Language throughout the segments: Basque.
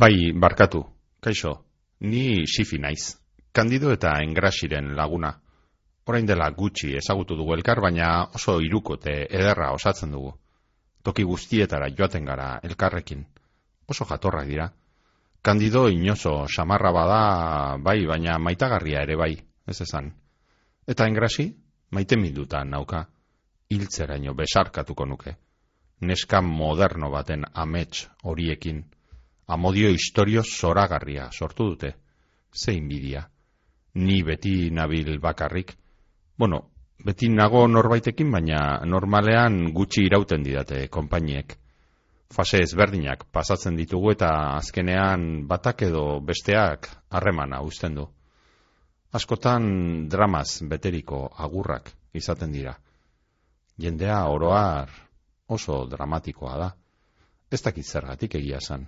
Bai, barkatu. Kaixo, ni sifi naiz. Kandido eta engrasiren laguna. Orain dela gutxi ezagutu dugu elkar, baina oso irukote ederra osatzen dugu. Toki guztietara joaten gara elkarrekin. Oso jatorrak dira. Kandido inoso samarra bada bai, baina maitagarria ere bai, ez esan. Eta engrasi, maite mindutan nauka, hiltzeraino besarkatuko nuke. Neska moderno baten amets horiekin amodio historio zoragarria sortu dute. Zein bidia. Ni beti nabil bakarrik. Bueno, beti nago norbaitekin, baina normalean gutxi irauten didate konpainiek. Fase ezberdinak pasatzen ditugu eta azkenean batak edo besteak harremana uzten du. Askotan dramaz beteriko agurrak izaten dira. Jendea oroar oso dramatikoa da. Ez dakit zergatik egia zan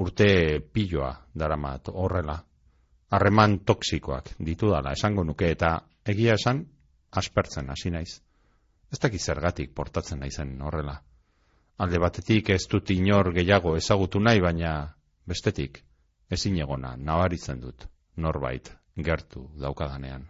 urte piloa daramat horrela. Harreman toksikoak ditu dala, esango nuke, eta egia esan, aspertzen hasi naiz. Ez dakit zergatik portatzen naizen horrela. Alde batetik ez dut inor gehiago ezagutu nahi, baina bestetik ezin egona nabaritzen dut norbait gertu daukadanean.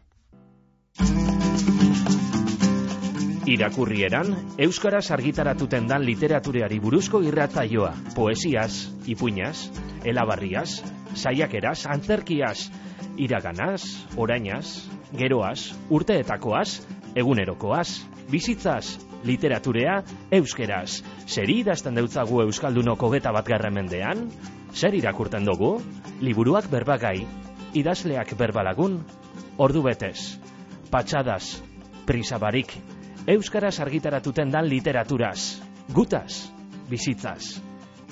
Irakurrieran, Euskaraz argitaratuten dan literatureari buruzko irratzaioa, poesiaz, ipuñaz, elabarriaz, saiakeraz, antzerkiaz, iraganaz, orainaz, geroaz, urteetakoaz, egunerokoaz, bizitzaz, literaturea, euskeraz. Zer idazten deutzagu Euskaldunoko geta bat mendean? Zer irakurten dugu? Liburuak berbagai, idazleak berbalagun, ordu betez, patxadas, prisabarik, Euskaraz argitaratuten dan literaturaz. Gutaz, bizitzaz.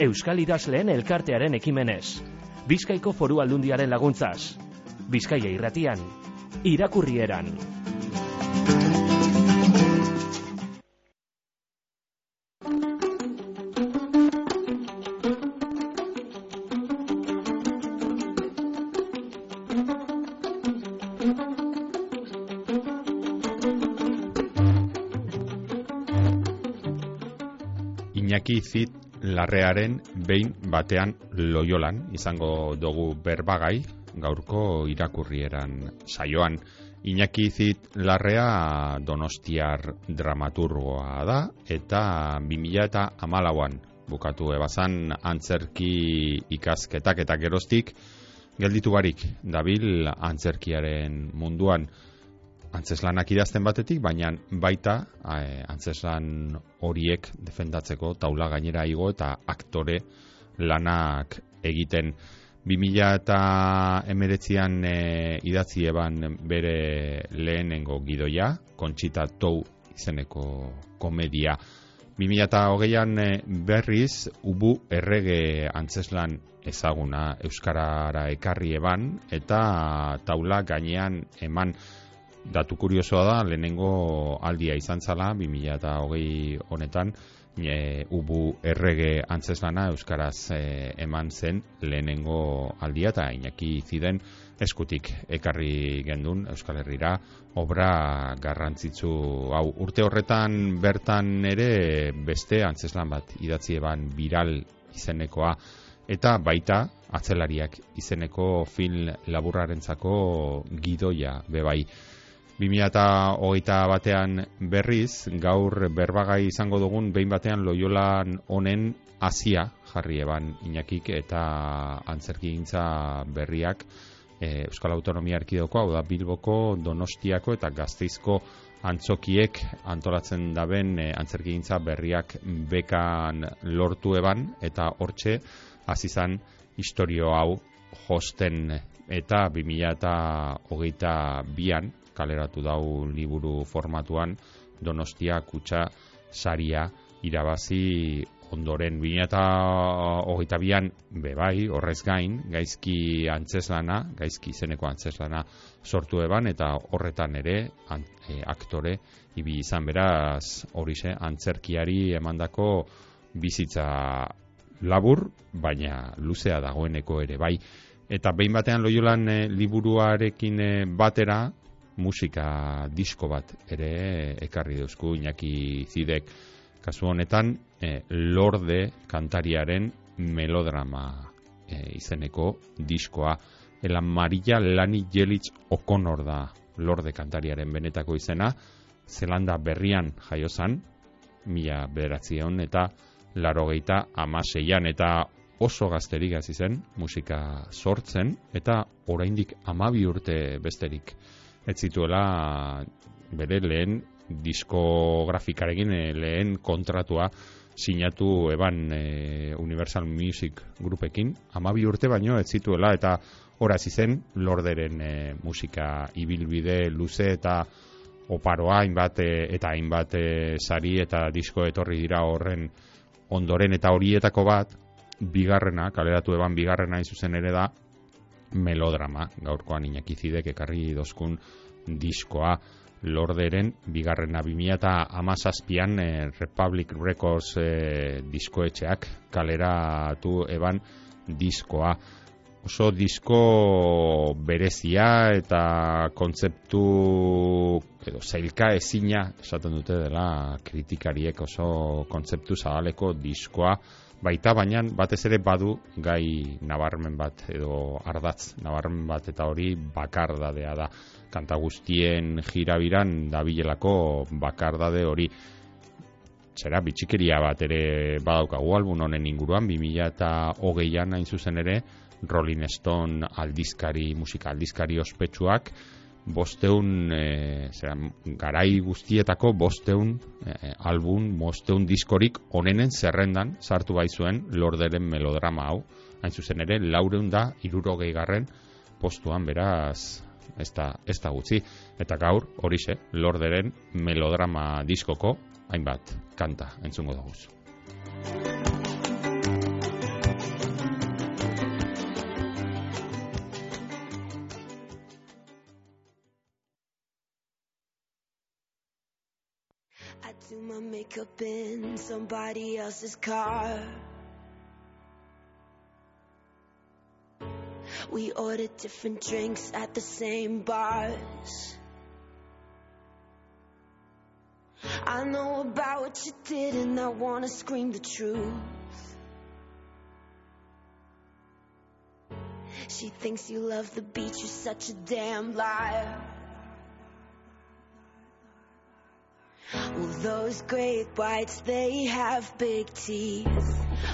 Euskal idazleen elkartearen ekimenez. Bizkaiko foru aldundiaren laguntzaz. Bizkaia irratian. Irakurrieran. Iñaki Zit larrearen behin batean loiolan izango dugu berbagai gaurko irakurrieran saioan. Iñaki Zit larrea donostiar dramaturgoa da eta 2000 eta amalauan bukatu ebazan antzerki ikasketak eta geroztik gelditu barik dabil antzerkiaren munduan antzeslanak idazten batetik, baina baita e, antzeslan horiek defendatzeko taula gainera igo eta aktore lanak egiten 2000 eta emeretzian e, idatzi eban bere lehenengo gidoia, kontxita tou izeneko komedia. 2000 eta hogeian e, berriz, ubu errege antzeslan ezaguna Euskarara ekarri eban, eta taula gainean eman datu kuriosoa da, lehenengo aldia izan zala, 2008 honetan, e, ubu errege antzeslana Euskaraz e, eman zen lehenengo aldia, eta inaki ziden eskutik ekarri gendun Euskal Herrira, obra garrantzitsu hau. Urte horretan bertan ere beste antzeslan bat idatzi eban viral izenekoa, eta baita atzelariak izeneko film laburrarentzako gidoia bebai. 2008 batean berriz, gaur berbagai izango dugun, behin batean loiolan honen asia jarri eban inakik eta antzerki berriak e, Euskal Autonomia Arkidoko, hau da Bilboko, Donostiako eta Gazteizko antzokiek antolatzen daben e, antzerki berriak bekan lortu eban eta hortxe azizan historio hau josten eta 2008 bian kaleratu dau liburu formatuan Donostia kutsa saria irabazi ondoren 2022an bebai horrez gain gaizki antzeslana, gaizki izeneko antzeslana sortu eban eta horretan ere e, aktore ibi izan beraz horixe antzerkiari emandako bizitza labur, baina luzea dagoeneko ere bai. Eta behin batean loiolan e, liburuarekin e, batera, musika disko bat ere ekarri duzku inaki zidek. Kasu honetan e, lorde kantariaren melodrama izeneko diskoa. Ela Maria Lani Jelitz Okonor da lorde kantariaren benetako izena, Zelanda berrian jaiozan, mila bederatzion eta laro geita amaseian eta oso gazterik hasi zen musika sortzen eta oraindik amabi urte besterik ez zituela bere lehen diskografikarekin eh, lehen kontratua sinatu eban e, Universal Music Groupekin. Amabi urte baino ez zituela eta horaz zen lorderen e, musika ibilbide luze eta oparoa hainbat eta hainbat sari eta disko etorri dira horren ondoren. Eta horietako bat bigarrena, kaleratu eban bigarrena izuzen ere da melodrama, gaurkoan inakizidek ekarri dozkun diskoa lorderen bigarrena bimia eta amazazpian eh, Republic Records eh, diskoetxeak kaleratu eban diskoa. Oso disko berezia eta kontzeptu edo zailka ezina esaten dute dela kritikariek oso kontzeptu zabaleko diskoa baita baina batez ere badu gai nabarmen bat edo ardatz nabarmen bat eta hori bakardadea da. Kanta guztien jirabiran dabilelako bakardade hori. Zera bitxikeria bat ere badaukagu albun honen inguruan 2000 eta hogeian hain zuzen ere Rolling Stone aldizkari, musika aldizkari ospetsuak bosteun e, zera, garai guztietako bosteun e, album, bosteun diskorik onenen zerrendan sartu bai zuen lorderen melodrama hau. Hain zuzen ere, laureun da irurogei garren postuan beraz ez da, ez da gutxi. Eta gaur, horixe, lorderen melodrama diskoko hainbat kanta entzungo dugu do my makeup in somebody else's car. We ordered different drinks at the same bars. I know about what you did and I wanna scream the truth. She thinks you love the beach, you're such a damn liar. Well, those great whites, they have big teeth.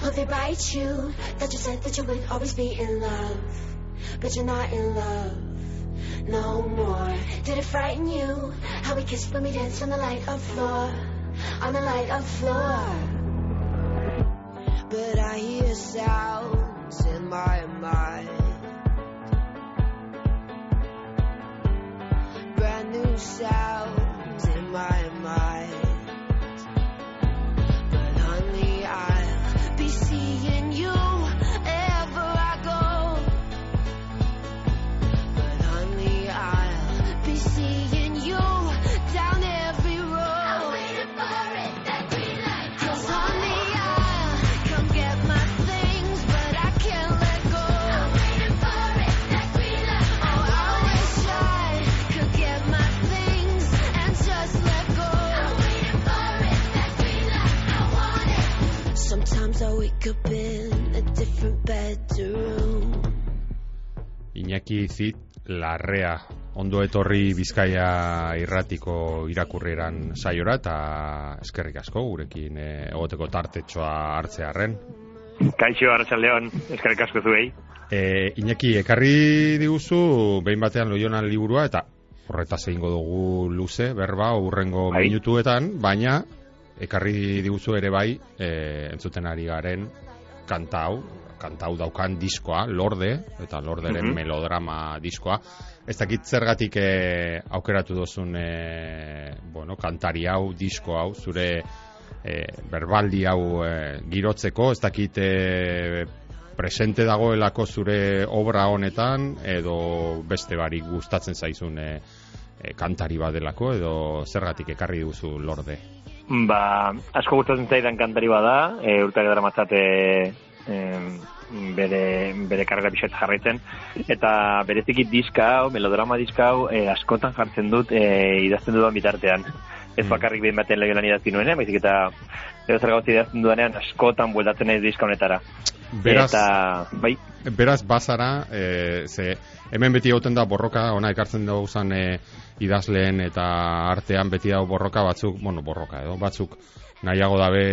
Oh, they bite you. That you said that you would always be in love. But you're not in love no more. Did it frighten you? How we kissed when we danced on the light of floor. On the light of floor. But I hear sounds in my mind. Brand new sounds Iñaki Zit Larrea ondo etorri Bizkaia irratiko irakurrieran saiora eta eskerrik asko gurekin eh, egoteko tartetxoa hartzearren. Kaixo Arratsaldeon, eskerrik asko zuei. E, Iñaki ekarri diguzu behin batean loionan liburua eta horretaz egingo dugu luze berba urrengo bai. minutuetan, baina ekarri diguzu ere bai e, entzuten ari garen kanta hau, kantau daukan diskoa, lorde, eta lorderen mm melodrama diskoa. Ez dakit zergatik e, aukeratu dozun e, bueno, kantari hau, disko hau, zure e, berbaldi hau e, girotzeko, ez dakit e, presente dagoelako zure obra honetan, edo beste barik gustatzen zaizun e, e, kantari badelako, edo zergatik ekarri duzu lorde. Ba, asko gustatzen zaidan kantari bada, e, urtari dara matzate bere, bere karga pixat jarraitzen. Eta bereziki diska hau, melodrama diska hau e, askotan jartzen dut e, idazten dudan bitartean. Ez mm. bakarrik behin baten lehio lan idazti nuen, baizik eta edo zer gauzi idazten dudanean askotan bueltatzen ez diska honetara. Beraz, eta, bai, beraz bazara, e, ze hemen beti egoten da borroka, ona ekartzen dugu zan e, idazleen eta artean beti dago borroka batzuk, bueno, borroka edo, batzuk nahiago dabe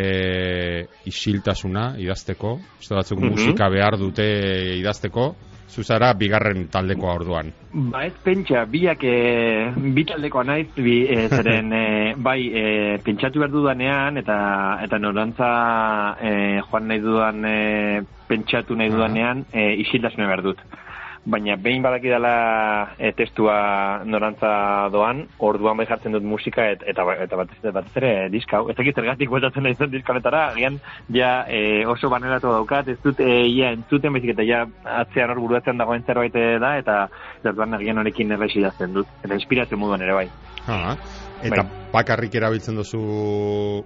isiltasuna idazteko, uste batzuk Mhm. musika behar dute idazteko, zuzara bigarren taldekoa orduan. Ba ez pentsa, biak e, bi taldekoa naiz, bi, e, zeren e, bai e, pentsatu behar dudanean eta eta norantza e, joan nahi dudan e, pentsatu nahi dudanean e, isiltasuna behar dut. Baina behin badakidala e, testua norantza doan, orduan bai jartzen dut musika et, eta, ba- eta batez, batez ere diska hau. Ez dakit zergatik bueltatzen nahi zen diska honetara, agian ja e, oso baneratu daukat, ez dut e, ia entzuten baizik eta ja atzean hor buruatzen dagoen zerbait da eta zertuan agian honekin errexi idazten dut. Eta inspirazio moduan ere bai. Ha, eta Bai. bakarrik erabiltzen duzu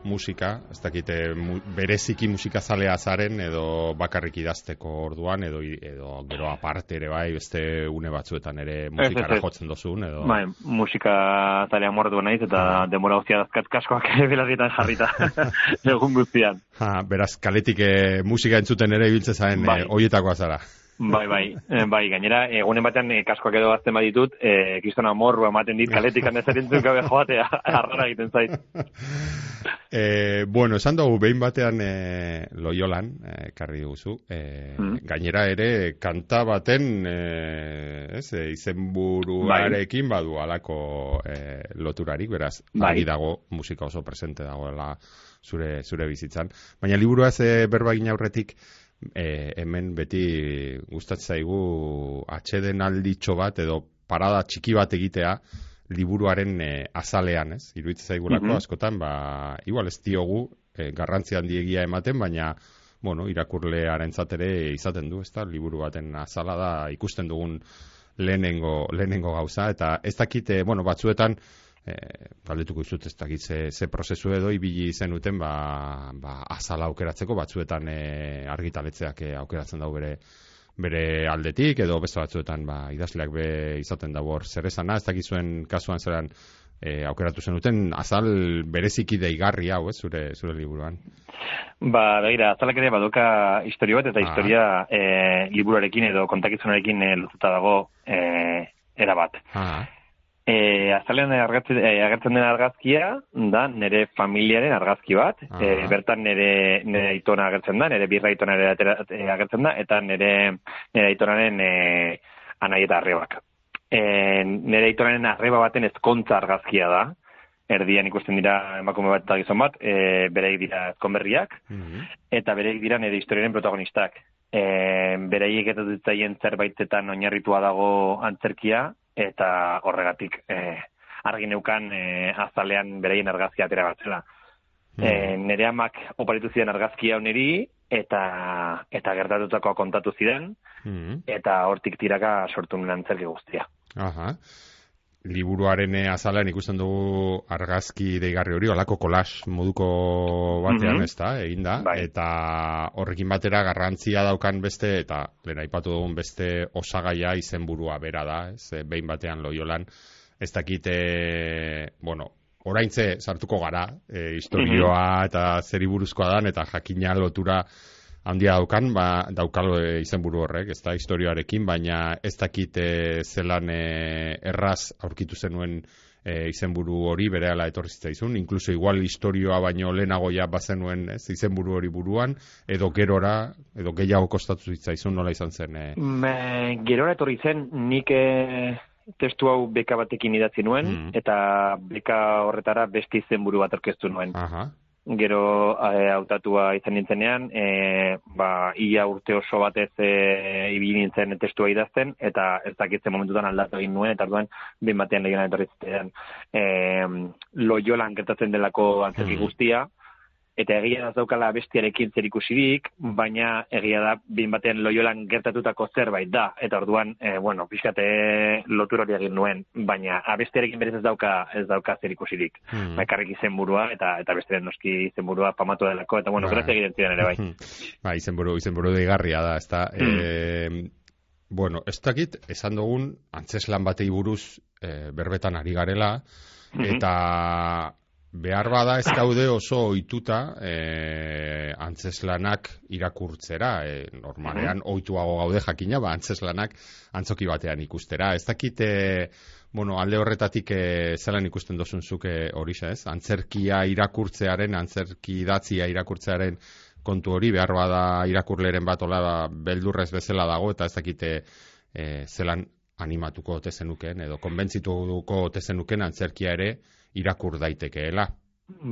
musika, ez dakite mu, bereziki musika zalea zaren edo bakarrik idazteko orduan edo edo gero aparte ere bai beste une batzuetan ere musikara ez. jotzen duzun edo Bai, musika talea mordu naiz eta demora guztia dazkat kaskoak belarrietan jarrita egun guztian. Ha, beraz, kaletik e, musika entzuten ere ibiltze zaren Bai. e, oietakoa zara. Bai, bai, eh, bai, gainera, egunen batean eh, kaskoak edo gazten baditut, eh, kristona morru ematen dit kaletik handezarintzun gabe joatea, arrara egiten zait. E, bueno, esan dugu behin batean e, loiolan, e, karri duzu, e, Mm. gainera ere kanta baten e, ez, e, izenburuarekin badu alako e, loturarik, beraz, Bai. argi dago musika oso presente dagoela zure, zure bizitzan. Baina liburua ez e, berba aurretik, e, hemen beti gustatzen zaigu atxeden alditxo bat edo parada txiki bat egitea liburuaren e, azalean, ez? Iruditzen zaigulako Mhm. askotan, ba, igual ez diogu e, garrantzi handiegia ematen, baina bueno, irakurlearentzat ere izaten du, ezta? Liburu baten azala da ikusten dugun lehenengo, lehenengo gauza, eta ez dakite, bueno, batzuetan, e, galdetuko izut ez dakit ze, ze prozesu edo ibili zenuten ba, ba, azala aukeratzeko batzuetan e, argitaletzeak e, aukeratzen dau bere bere aldetik edo beste batzuetan ba, idazleak be izaten dago hor zer esana, ez dakizuen kasuan zeran e, aukeratu zenuten azal bereziki deigarri hau, ez, zure, zure liburuan. Ba, begira, azalak ere badoka historio bat, eta Ah. historia eh, liburuarekin edo kontakizunarekin eh, lotuta dago eh, erabat. Ah, E, azalean argatzen, e, agertzen den argazkia da nire familiaren argazki bat. E, bertan nire, nire aitona agertzen da, nire birra aitona ere agertzen da, eta nire, nire aitonaren e, anai eta arrebak. E, nire aitonaren arreba baten ezkontza argazkia da. Erdian ikusten dira emakume bat eta gizon bat, e, bereik dira ezkonberriak, mhm. eta bereik dira nire historiaren protagonistak. E, bereik eta zerbaitetan oinarritua dago antzerkia, eta horregatik e, argi neukan e, azalean bereien argazkia atera batzela. E, nire amak oparitu zidan argazkia honeri, eta, eta gertatutakoa kontatu zidan, Mhm. eta hortik tiraka sortu nuen antzerki guztia. Aha. Liburuaren eh, azalean ikusten dugu argazki deigarri hori, olako kolas moduko batean, Mhm. ez da, egin da, Bai. eta horrekin batera garrantzia daukan beste, eta lehen aipatu dugun beste osagaia izenburua bera da, ez, eh, behin batean loiolan, ez dakite, bueno, oraintze sartuko gara, e, historioa eta zeri buruzkoa dan, eta jakina lotura handia daukan, ba, daukalo e, izenburu horrek, ez da, historioarekin, baina ez dakit e, zelan e, erraz aurkitu zenuen e, izenburu hori berehala etorri zitzaizun, inkluso igual historioa baino lehenago ja bazenuen ez, izenburu hori buruan, edo gerora, edo gehiago kostatu zitzaizun nola izan zen. E, Me, gerora etorri zen, nik e, testu hau beka batekin idatzi nuen, Mm. eta beka horretara beste izenburu bat aurkeztu nuen. aha, Gero e, hautatua izan nintzenean, e, ba, ia urte oso batez e, ibili nintzen testua idazten, eta ez dakitzen momentutan aldatu egin nuen, eta orduan behin batean lehiona etorri zitean. E, loiolan gertatzen delako antzerki Mm. guztia, eta egia da ez daukala bestiarekin zer ikusirik, baina egia da behin batean loiolan gertatutako zerbait da, eta orduan, e, bueno, pixkate lotura hori egin nuen, baina abestiarekin berez ez dauka, ez dauka zer ikusirik Hmm. bakarrik izenburua eta eta beste noski izenburua pamatu delako eta bueno, Bai. grazia egiten zidan ere bai. Ba, izenburu, izenburu deigarria da, ezta. Mm. E, bueno, ez dakit, esan dugun, antzeslan batei buruz e, berbetan ari garela, Mhm. eta behar bada ez gaude oso ohituta e, antzeslanak irakurtzera, e, normalean ohituago gaude jakina, ba antzeslanak antzoki batean ikustera. Ez dakit e, bueno, alde horretatik e, zelan ikusten dozun zuke hori ez? Antzerkia irakurtzearen, antzerki datzia irakurtzearen kontu hori behar bada irakurleren bat ola beldurrez bezala dago eta ez dakite e, zelan animatuko ote zenuken edo konbentzituko ote zenuken antzerkia ere irakur daitekeela.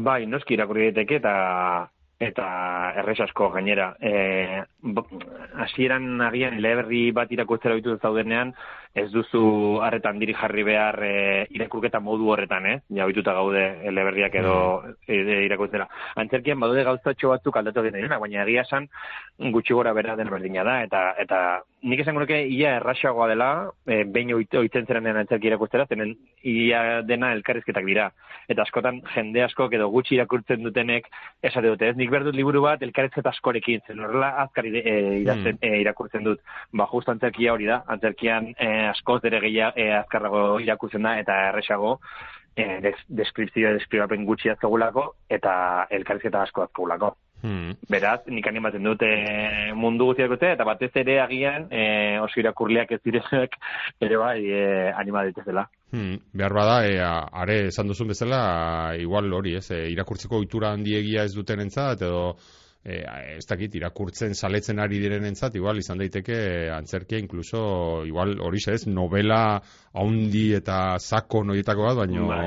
Bai, noski irakurri daiteke eta eta erres asko gainera. Eh, hasieran agian eleberri bat irakurtzera bitu zaudenean, ez duzu harretan diri jarri behar e, irakurketa modu horretan, eh? Ja, bituta gaude eleberriak edo e, irakurtzera. Antzerkian badude gauzatxo batzuk aldatu dira, baina egia esan gutxi gora bera den berdina da, eta, eta nik esan nuke ia erraxagoa dela, e, behin oitzen zeranean antzerki irakurtzera, zenen ia dena elkarrizketak dira. Eta askotan jende asko edo gutxi irakurtzen dutenek esate dute, ez nik berdut liburu bat elkarrizketa askorekin, zen horrela azkari e, irakurtzen dut. Ba, just antzerkia hori da, antzerkian e, askoz ere gehiago e, azkarrago irakurtzen da, eta erresago, e, deskripzioa deskribapen gutxi azkagulako, eta elkarrizketa asko azkagulako. Hmm. Beraz, nik animatzen dute mundu guztiak dute, eta batez ere agian e, oso irakurleak ez direnek ere bai e, anima dituzela. Hmm. Behar bada, e, are esan duzun bezala, igual hori, ez, e, irakurtzeko ohitura handiegia ez duten entzat, edo e, ez dakit, irakurtzen saletzen ari direnentzat, igual izan daiteke antzerkia inkluso, igual hori ez, novela haundi eta sako noietako bat, baino bai.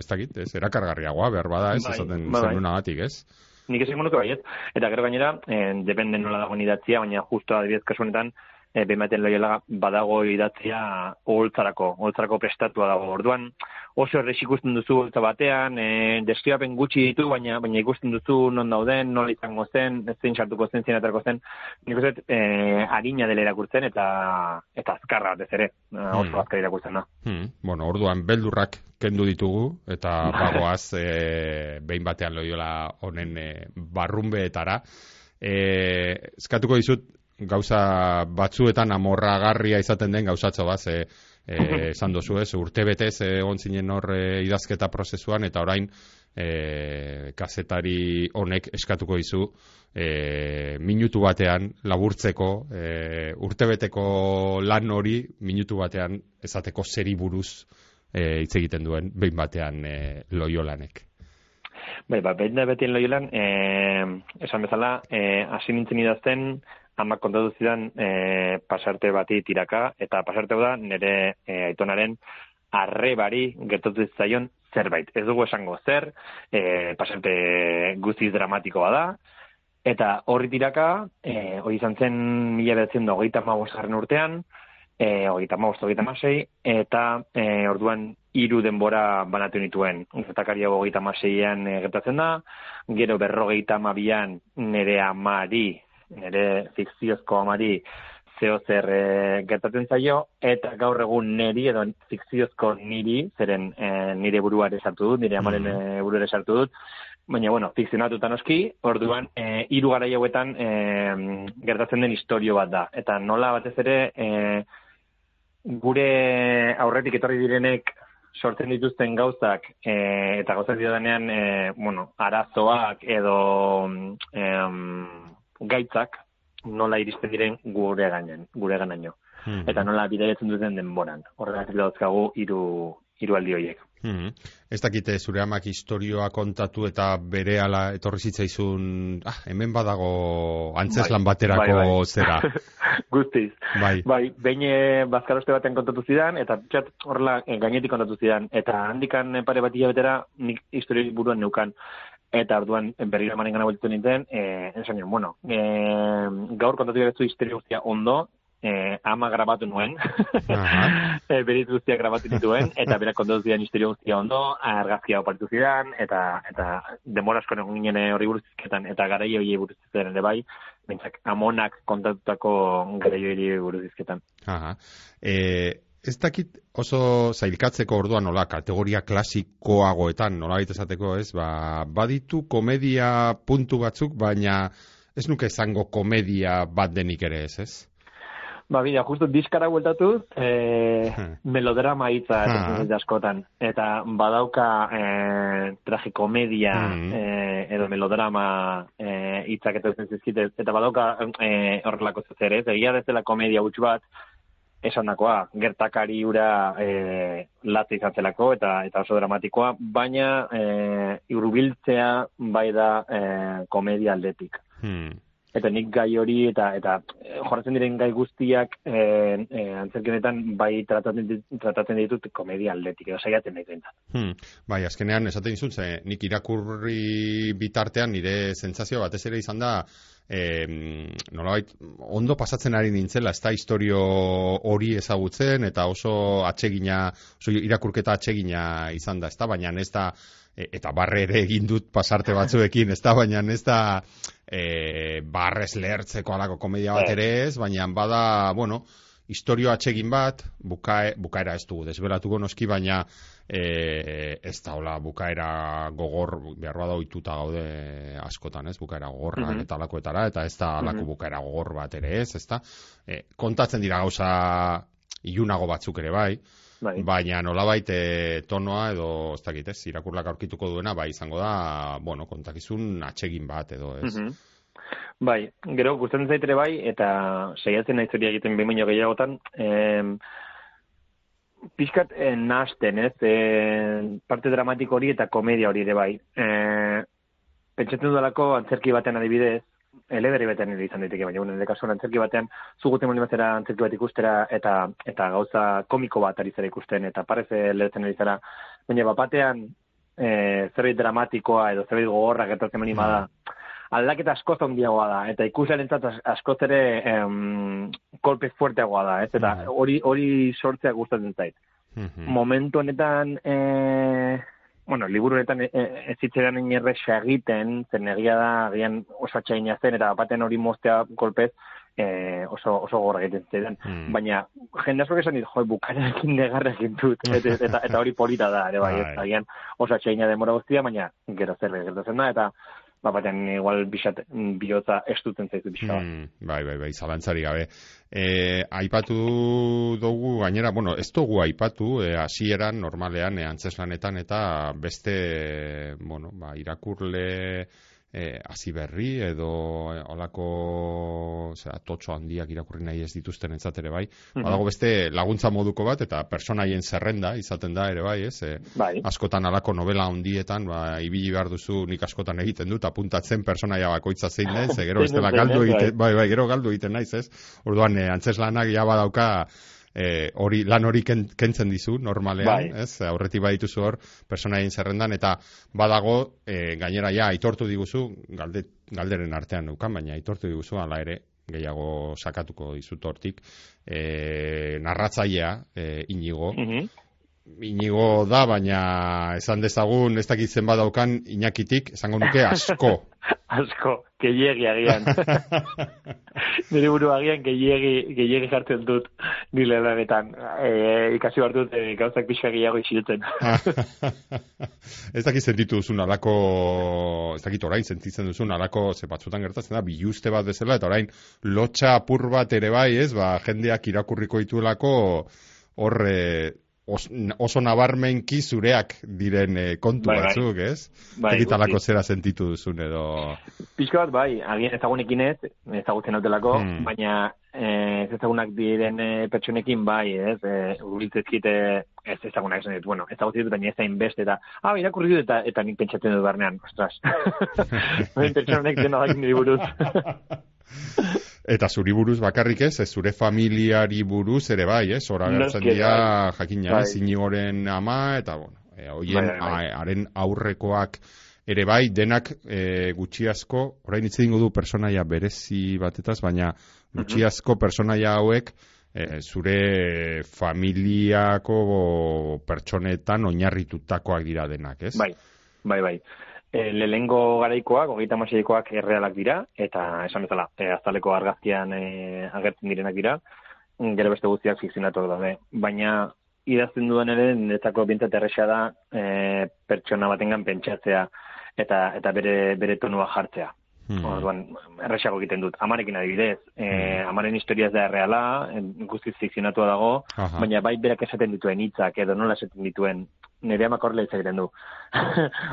ez dakit, ez, erakargarriagoa, behar bada, ez, bai. esaten bai. zenun ez? nik esan nuke baiet. Eta gero gainera, eh, depende nola dagoen idatzia, baina justo adibidez kasuanetan, e, behematen loiola badago idatzia oholtzarako, oholtzarako prestatua dago. Orduan, oso errex ikusten duzu oholtza batean, e, deskribapen gutxi ditu, baina baina ikusten duzu non dauden, nola izango zen, zein sartuko zen, zein atarko zen, nik uste, e, harina dela irakurtzen, eta eta azkarra batez ere, oso hmm. azkar irakurtzen da. Hmm. Bueno, orduan, beldurrak kendu ditugu, eta bagoaz, e, behin batean loiola honen e, barrunbeetara. E, eskatuko dizut, gauza batzuetan amorragarria izaten den gauzatxo bat, ze e, esan dozu ez, urte betez egon zinen hor e, idazketa prozesuan, eta orain e, kazetari honek eskatuko dizu e, minutu batean laburtzeko e, urtebeteko lan hori minutu batean ezateko zeri buruz e, hitz egiten duen behin batean e, loiolanek. Bai, ba, behin da betien loiolan, e, esan bezala, e, hasi nintzen idazten, ama kontatu zidan e, pasarte bati tiraka, eta pasarte da nire e, aitonaren arrebari gertatu zaion zerbait. Ez dugu esango zer, e, pasarte guztiz dramatikoa da, eta horri tiraka, e, hori izan zen mila behatzen da hogeita urtean, e, hogeita magoz, hogeita masei, eta e, orduan hiru denbora banatu nituen. Gertakaria hogeita maseian e, gertatzen da, gero berrogeita mabian nire amari nire fikziozko amari zeo zer e, gertatzen zaio, eta gaur egun niri edo fikziozko niri, zeren e, nire burua ere sartu dut, nire amaren mm -hmm. burua ere sartu dut, baina, bueno, fikzionatuta noski, orduan, e, iru gara jauetan e, gertatzen den historio bat da. Eta nola batez ere, e, gure aurretik etorri direnek sortzen dituzten gauzak e, eta gauzak dira denean, e, bueno, arazoak edo e, gaitzak nola iristen diren gure gainen, gure ganaino. Hmm. Eta nola bidaiatzen duten denboran. Horregatik dauzkagu hiru hiru aldi horiek. Hmm. Ez dakite zure amak historioa kontatu eta bere ala etorri zitzaizun, ah, hemen badago antzeslan bai, baterako bai, bai. zera. Guztiz. Bai. Bai, behin eh, bazkaroste baten kontatu zidan, eta txat horrela eh, gainetik kontatu zidan. Eta handikan eh, pare bat hilabetera nik historioi buruan neukan eta orduan berriro emanen gana bultu nintzen, eh, esan bueno, eh, gaur kontatu garetu historia guztia ondo, eh, ama grabatu nuen, eh, berit guztia grabatu nituen, eta berak kontatu zidan historia guztia ondo, argazkia oparitu zidan, eta, eta demorasko egon ginen hori buruzizketan, eta garaio hori buruzizketan ere bai, bintzak amonak kontatutako garaio hori buruzizketan. Aha. Eh, Ez dakit oso zailkatzeko orduan nola kategoria klasikoagoetan nola esateko ez, ba, baditu komedia puntu batzuk, baina ez nuke zango komedia bat denik ere ez, ez? Ba, bida, justu diskara bueltatu, e, melodrama hitza ez askotan. Eta badauka e, tragikomedia mm e, edo melodrama e, hitzak eta zizkite, eta badauka e, horrelako zer ez, egia dezela komedia gutxu bat, esan dakoa, gertakari ura e, latza izan zelako eta, eta oso dramatikoa, baina e, irubiltzea bai da e, komedia aldetik. Hmm eta nik gai hori eta eta eh, jorratzen diren gai guztiak e, e, antzerkenetan bai tratatzen, tratatzen ditut komedia aldetik edo saiatzen nahi dena. Hmm. Bai, azkenean esaten dizut, ze nik irakurri bitartean nire sentsazio batez ere izan da eh, nolabait, ondo pasatzen ari nintzela, ez da historio hori ezagutzen, eta oso atsegina, oso irakurketa atsegina izan da, ez da, baina ez da, eta barre ere egin dut pasarte batzuekin, ez da, baina ez da, e, barrez lehertzeko alako komedia bat ere ez, baina bada, bueno, historio atsegin bat, bukae, bukaera ez dugu, desbelatuko noski, baina e, ez da hola bukaera gogor, behar bada oituta gaude askotan, ez, bukaera gogorra mm -hmm. eta alakoetara, eta ez da alako mhm. bukaera gogor bat ere ez, ez da, e, kontatzen dira gauza iunago batzuk ere bai, Bai. Baina nolabait e, tonoa edo ez dakit, ez, irakurlak aurkituko duena, bai izango da, bueno, kontakizun atsegin bat edo, ez. Mm Bai, gero gustatzen zaitere bai eta saiatzen naiz hori egiten behin baino gehiagotan, eh Piskat eh, nasten, ez, eh, parte dramatiko hori eta komedia hori ere bai. Eh, pentsatzen dudalako antzerki batean adibidez, eleberi batean ere izan daiteke, baina nire kasuan antzerki batean, zuguten moli batera antzerki bat ikustera, eta eta gauza komiko bat ari zera ikusten, eta parez lehetzen ari zera, baina bapatean e, zerbait dramatikoa edo zerbait gogorra gertatzen mani da, aldaketa askoz ondiagoa da, eta ikusen entzat askoz ere em, kolpe fuerteagoa da, ez? eta hori hori sortzea gustatzen zait. Momentu honetan, eh, bueno, liburu honetan e, e, ez zitzeran inerrexa egiten, zen egia da, agian oso atxaina zen, eta baten hori moztea kolpez, e, oso, oso gorra egiten ziren. Hmm. Baina, jende asko esan dit, jo, bukarekin negarra egin dut, eta, eta, eta hori polita da, ere bai, bai. agian oso atxaina demora guztia, baina gero zer gertatzen da, eta ba, batean igual bisat, bihotza estutzen zaizu bisat. Hmm, bai, bai, bai, zalantzari gabe. E, aipatu dugu, gainera, bueno, ez dugu aipatu, e, normalean, e, antzeslanetan, eta beste, bueno, ba, irakurle, e, hasi berri edo e, olako zera, totxo handiak irakurri nahi ez dituzten entzat ere bai. Mm Badago beste laguntza moduko bat eta personaien zerrenda izaten da ere bai, ez? E, bai. Askotan alako novela handietan, ba, ibili behar duzu nik askotan egiten dut, apuntatzen personaia bakoitza zein den, ze gero bestela galdu egiten, bai. bai, bai, gero galdu egiten naiz, ez? Orduan, e, antzeslanak ja badauka e, hori lan hori kentzen dizu normalean, bai. ez? Aurretik badituzu hor personaien zerrendan eta badago e, gainera ja aitortu diguzu galde, galderen artean nukan, baina aitortu diguzu hala ere gehiago sakatuko dizut hortik e, narratzailea e, inigo mm Inigo da, baina esan dezagun ez dakitzen badaukan inakitik, esango nuke asko. asko, gehiegi agian. Nire buru agian gehiegi, gehiegi jartzen dut nile lanetan. E, ikasi bat dut, e, gauzak pixka gehiago isiltzen. ez dakit sentitu duzun alako, ez dakit orain sentitzen duzun alako, ze batzutan gertatzen da, biluste bat bezala, eta orain lotxa apur bat ere bai, ez, ba, jendeak irakurriko dituelako, horre oso nabarmenki zureak diren e, kontu bai, bai, batzuk, ez? Bai, Egitalako zera sentitu duzun edo... Pizko bat, bai, agian ezagunekin ez, ezagutzen autelako, hmm. baina eh, ez ezagunak diren e, pertsonekin bai, ez? E, Urbiltzezkite ez ezagunak esan dit, bueno, ezagutzen dut, baina ez zain beste, eta, ah, irakurri dut, eta, eta nik pentsatzen dut barnean, ostras. Pertsonek dena dakin buruz. Eta zuri buruz bakarrik ez, ez zure familiari buruz ere bai, ez? Hora gertzen dira, bai. jakina, bai. zinigoren ama, eta, bueno, e, oien, bai, bai. haren aurrekoak ere bai, denak e, gutxi asko, orain hitz du personaia berezi batetaz, baina gutxi asko personaia hauek, e, zure familiako pertsonetan oinarritutakoak dira denak, ez? Bai, bai, bai. E, lehengo garaikoak, hogeita maseikoak errealak dira, eta esan bezala, e, azaleko argazkian e, agertzen direnak dira, gero beste guztiak fikzionatuak daude. Baina, idazten duen ere, niretzako bintzat erresa da, e, pertsona batengan pentsatzea, eta eta bere, bere tonua jartzea. Hmm. Orduan, erresago egiten dut. Amarekin adibidez, e, amaren historia ez da erreala, guztiz fikzionatua dago, Aha. baina bai berak esaten dituen hitzak edo nola esaten dituen nire amak horrela hitz egiten du.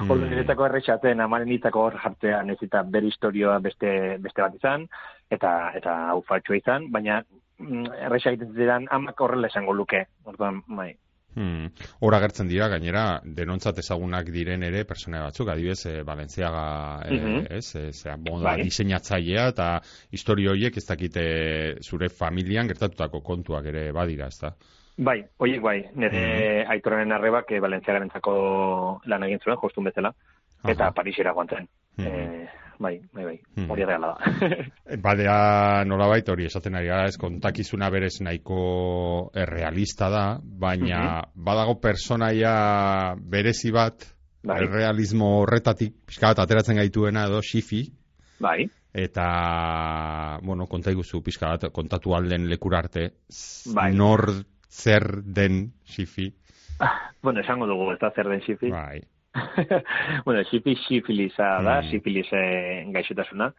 Orduan, niretzako erresatzen amaren hitzako hor jartzea nezita bere historioa beste, beste bat izan, eta eta hau faltsua izan, baina mm, erresa egiten zidan amak horrela esango luke. Orduan, bai. Hmm. Hor agertzen dira, gainera, denontzat ezagunak diren ere pertsona batzuk, adibidez, e, Balentziaga, e, Mhm. ez, e, zera, moda Bai. diseinatzailea, eta historio horiek ez dakite zure familian gertatutako kontuak ere badira, ez da? Bai, oiek bai, nire Mhm. aitorren arrebak e, Balentziagarentzako lan egin zuen, jostun bezala, eta Aha. Parisera joan zen. Mhm. Eh, bai, bai, bai, Mhm. hori reala da. Badea nolabait hori esaten ari gara, ez kontakizuna berez nahiko errealista da, baina badago personaia berezi bat, Bai. errealismo horretatik, pixka bat ateratzen gaituena edo xifi, bai, eta, bueno, konta iguzu pixka bat, kontatu alden lekura arte, Bai. nor zer den xifi, Ah, bueno, esango dugu, ez da zer den xifi. bai. bueno, xifi xifilisa da, Mm. xifilis eh, gaixotasuna.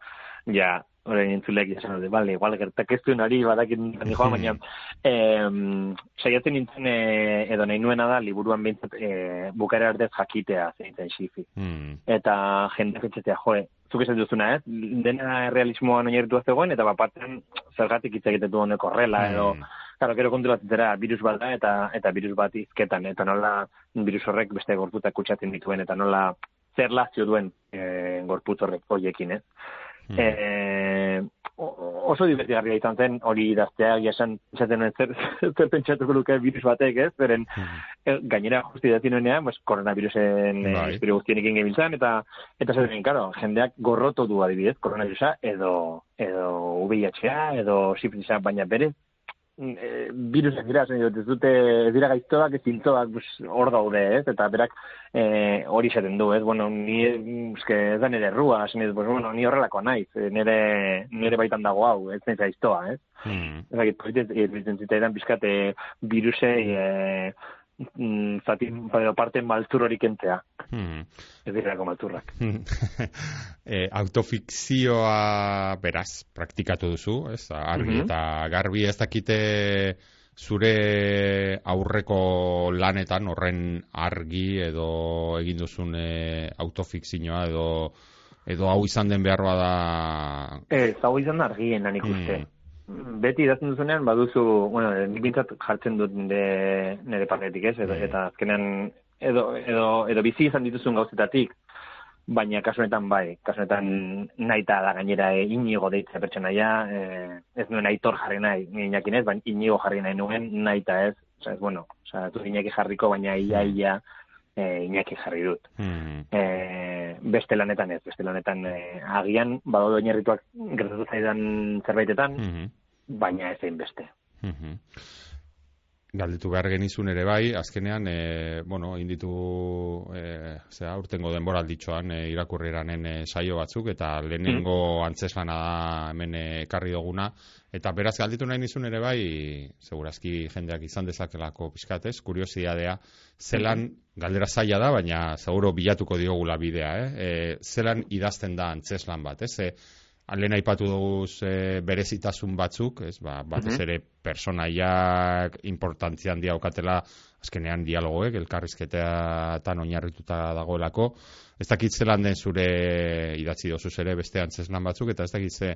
Ja, orain entzulek esan dute, bale, igual gertak ez duen ari badakin nire joan, baina em, saiatzen nintzen eh, edo nahi nuena da, liburuan bintzat eh, bukara ardez jakitea zein zen xifi. Hmm. eta jendeak etxetea, joe, zuk esan duzuna, ez? Dena realismoan oinarritua zegoen, eta bapaten zergatik hitz egiten du honek horrela, edo, Hmm. Claro, gero kontu bat zera, virus bat da, eta, eta virus bat izketan, eta nola virus horrek beste gorputak kutsatzen dituen, eta nola zer lazio duen e, gorputz horrek hoiekin, ez? Hmm. E, o- oso divertigarria izan zen hori idaztea, esan esaten nuen zer, zer pentsatuko luke virus batek, ez? Zeren, Hmm. eh, gainera justi idatzi nuenean, pues, koronavirusen Bai. espero guztienekin gebiltzan, eta eta zer claro, jendeak gorroto du adibidez, koronavirusa, edo, edo VIH-a, edo sifilisa, baina bere e, virusak dira, zen dut, ez dute, ez dira gaiztoak, ez zintzoak, pues, hor daude, ez? Eta berak e, hori esaten du, ez? Bueno, ni, eske, ez da nire errua, zen dut, pues, bueno, ni horrelako naiz, eh, nire, nire baitan dago hau, ez naiz gaiztoa, ez? Hmm. Ez dakit, politzen zitzaidan pixkat e, virusei e, mm, zati, parte maltzur hori kentzea. Hmm. Ez direlako maltzurrak. e, autofikzioa beraz praktikatu duzu, ez? Argi Mhm. eta garbi ez dakite zure aurreko lanetan horren argi edo egin duzun e, autofikzioa edo edo hau izan den beharroa da Ez, hau izan da argien nik uste. Beti idazten duzunean, baduzu, bueno, nik bintzat jartzen dut nire, nire partetik ez, edo, Mm. eta azkenean, edo, edo, edo bizi izan dituzun gauzetatik, baina kasu honetan bai, kasu honetan naita da gainera e, inigo deitzea pertsonaia, e, ez nuen aitor jarri nahi, ni inakin ez, baina inigo jarri nahi nuen, naita ez, oza, ez, bueno, oza, tu inaki jarriko, baina ia, ia, e, inaki jarri dut. Hmm. e, beste lanetan ez, beste lanetan e, agian badaude oinarrituak gertatu zaidan zerbaitetan, Mhm. Baina ez beste. Mhm. Galdetu behar genizun ere bai, azkenean, e, bueno, inditu, e, zera, urtengo denboralditxoan e, irakurreranen e, saio batzuk, eta lehenengo antzeslana da hemen e, ekarri duguna, eta beraz galditu nahi nizun ere bai, segurazki jendeak izan dezakelako pixkatez, kuriosidadea, zelan, galdera zaila da, baina seguro bilatuko diogula bidea, eh? E, zelan idazten da antzeslan bat, ez? E, Lehen aipatu dugu e, berezitasun batzuk, ez, ba, batez Mhm. ere personaiak importantzia handia daukatela azkenean dialogoek, elkarrizketeatan oinarrituta dagoelako. Ez dakit zelan den zure idatzi dozuz ere beste antzeslan batzuk, eta ez dakit ze,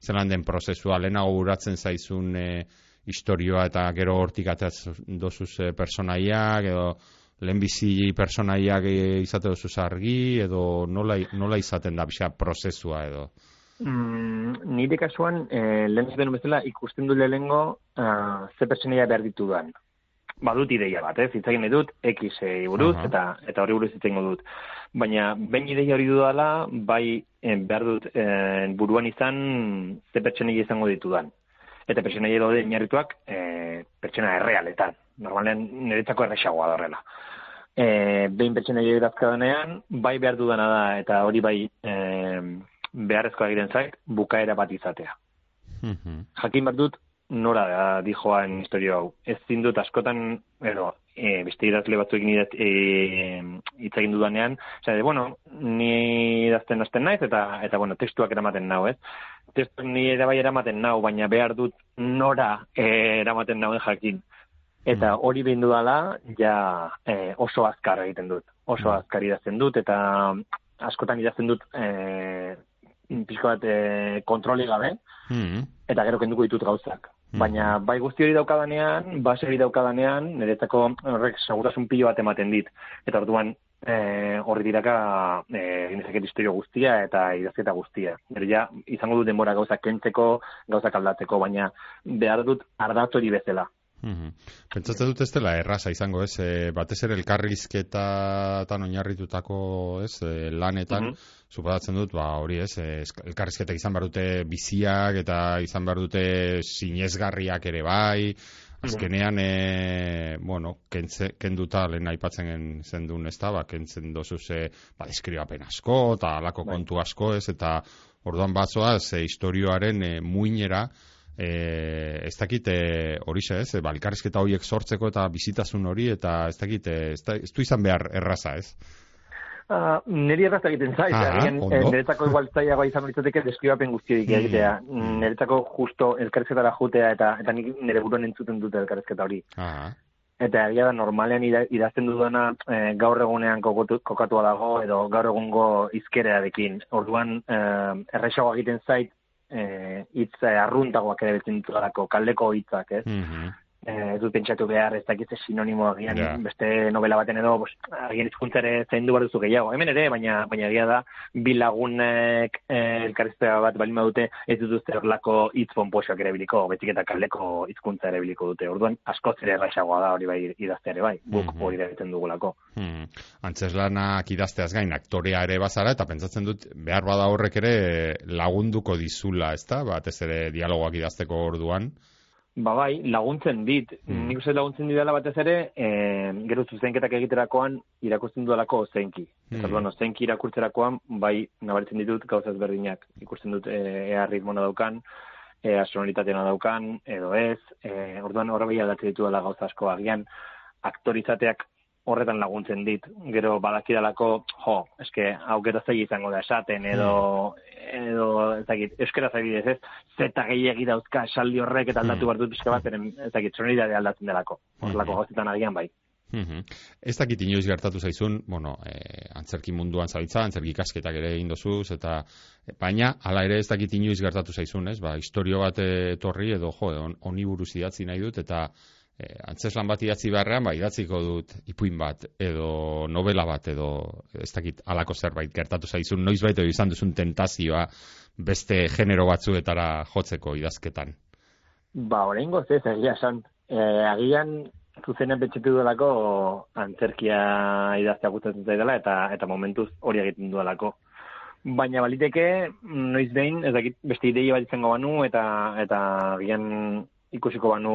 zelan den prozesua, lehenago uratzen zaizun e, historioa eta gero hortik ateratzen dozuz e, personaiak, edo lehenbizi personaiak e, izate dozuz argi, edo nola, nola izaten da bisa prozesua edo. Mm, nire kasuan, e, lehen zaten bezala, ikusten du lehengo uh, ze pertsonaia behar ditudan. Badut ideia bat, ez? Itzagin dut, X e, buruz, Aha. eta eta hori buruz itzengo dut. Baina, behin ideia hori dudala, bai eh, behar dut eh, buruan izan ze pertsonaia izango ditudan. Eta pertsonaia daude inarrituak eh, pertsona errealetan. Normalen niretzako erresagoa da horrela. E, behin pertsonaia idazkadanean, bai behar dudana da, eta hori bai e, beharrezkoa egiten zait, bukaera bat izatea. Mhm. Jakin behar dut, nora da dijoan historio hau. Ez zindut askotan, ero, e, beste idazle batzuekin idat, e, hitz egin dudanean, de, bueno, ni idazten hasten naiz, eta, eta bueno, testuak eramaten nau, ez? Testuak ni ere bai eramaten nau, baina behar dut nora e, eramaten nauen jakin. Eta mm. hori behin dudala, ja e, oso azkar egiten dut. Oso mm. azkar idazten dut, eta askotan idazten dut e, pixko bat e, kontroli gabe, mm. eta gero kenduko ditut gauzak. Baina bai guzti hori daukadanean, base hori daukadanean, niretzako horrek segurasun pilo bat ematen dit. Eta orduan, e, horri diraka e, ginezaket historio guztia eta idazketa guztia. Gero ja, izango dut denbora gauzak kentzeko, gauzak aldatzeko, baina behar dut ardatori bezala. Mm Pentsatzen dut ez dela erraza izango, ez? E, batez ere elkarrizketatan oinarritutako, ez? E, lanetan, mm dut, ba, hori ez, e, elkarrizketak izan behar dute biziak eta izan behar dute sinezgarriak ere bai, azkenean, e, bueno, kentze, kenduta lehen aipatzen zen duen ez da, ba, kentzen dozu ze, ba, deskribapen asko, eta alako bai. kontu asko, ez? Eta orduan batzoa, ze historioaren e, muinera, e, ez dakit e, hori xe, ez, e, balkarrizketa horiek sortzeko eta bizitasun hori, eta ez dakit, e, ez, da, ez du izan behar erraza, ez? Uh, neri erraza egiten zaiz, egin, e, niretzako igual zaiagoa izan horitzateke deskribapen guztiorik mm, egitea. Mm. Niretzako justo elkarrizketara jutea eta eta nik nire buruan entzuten dute elkarrizketa hori. Aha. Eta egia da, normalean idazten dudana e, gaur egunean kokatu, kokatua dago edo gaur egungo izkerearekin. Orduan, e, erresagoa egiten zait, eh hitz arruntagoak ere betzen ditudalako kaldeko hitzak, ez? Mm eh, dut pentsatu behar, ez dakitze sinonimo agian, beste novela baten edo, pues, agian izkuntzare zein du duzu gehiago. Hemen ere, baina baina egia da, bi lagunek eh, elkarriztea bat balima dute, ez dut uste horlako hitz ponpoxoak ere biliko, betik eta kaldeko hizkuntza ere biliko dute. Orduan, asko zere erraixagoa da hori bai idazte ere bai, buk mm -hmm. hori egiten dugulako. Mm Antzeslanak idazteaz gain, aktorea ere bazara, eta pentsatzen dut, behar bada horrek ere lagunduko dizula, ezta? Batez ere dialogoak idazteko orduan. Ba bai, laguntzen dit. Mm. Nik uste laguntzen didala batez ere, e, gero zuzenketak egiterakoan irakusten dualako zenki. Mm. Eta bueno, zenki irakurtzerakoan, bai, nabaritzen ditut gauzaz berdinak. Ikusten dut e, ea ritmona daukan, ea sonoritateana daukan, edo ez. E, orduan horra bai aldatzen ditu dela gauza asko agian. Aktorizateak horretan laguntzen dit. Gero badakidalako, jo, eske, hau gero zei izango da esaten, edo, mm. edo, ez dakit, euskera zaibidez ez, zeta gehiagi dauzka esaldi horrek eta aldatu mm. behar dut pixka bat, ez dakit, sonoridade aldatzen delako. Horrelako mm -hmm. agian bai. Mm -hmm. Ez dakit inoiz gertatu zaizun, bueno, eh, antzerki munduan zabiltza, antzerki kasketak ere egin dozuz, eta baina, hala ere ez dakit inoiz gertatu zaizun, ez? Ba, historio bat etorri edo, jo, on, oni buruz idatzi nahi dut, eta eh, antzeslan bat idatzi beharrean, ba, idatziko dut ipuin bat, edo novela bat, edo ez dakit alako zerbait gertatu zaizun, noiz baita izan duzun tentazioa beste genero batzuetara jotzeko idazketan. Ba, orain ez, egia esan, e, agian zuzenen betxetu duelako antzerkia idaztea gustatzen dela eta eta momentuz hori egiten duelako. Baina baliteke, noiz behin, ez dakit, beste ideia bat izango banu, eta, eta gian ikusiko banu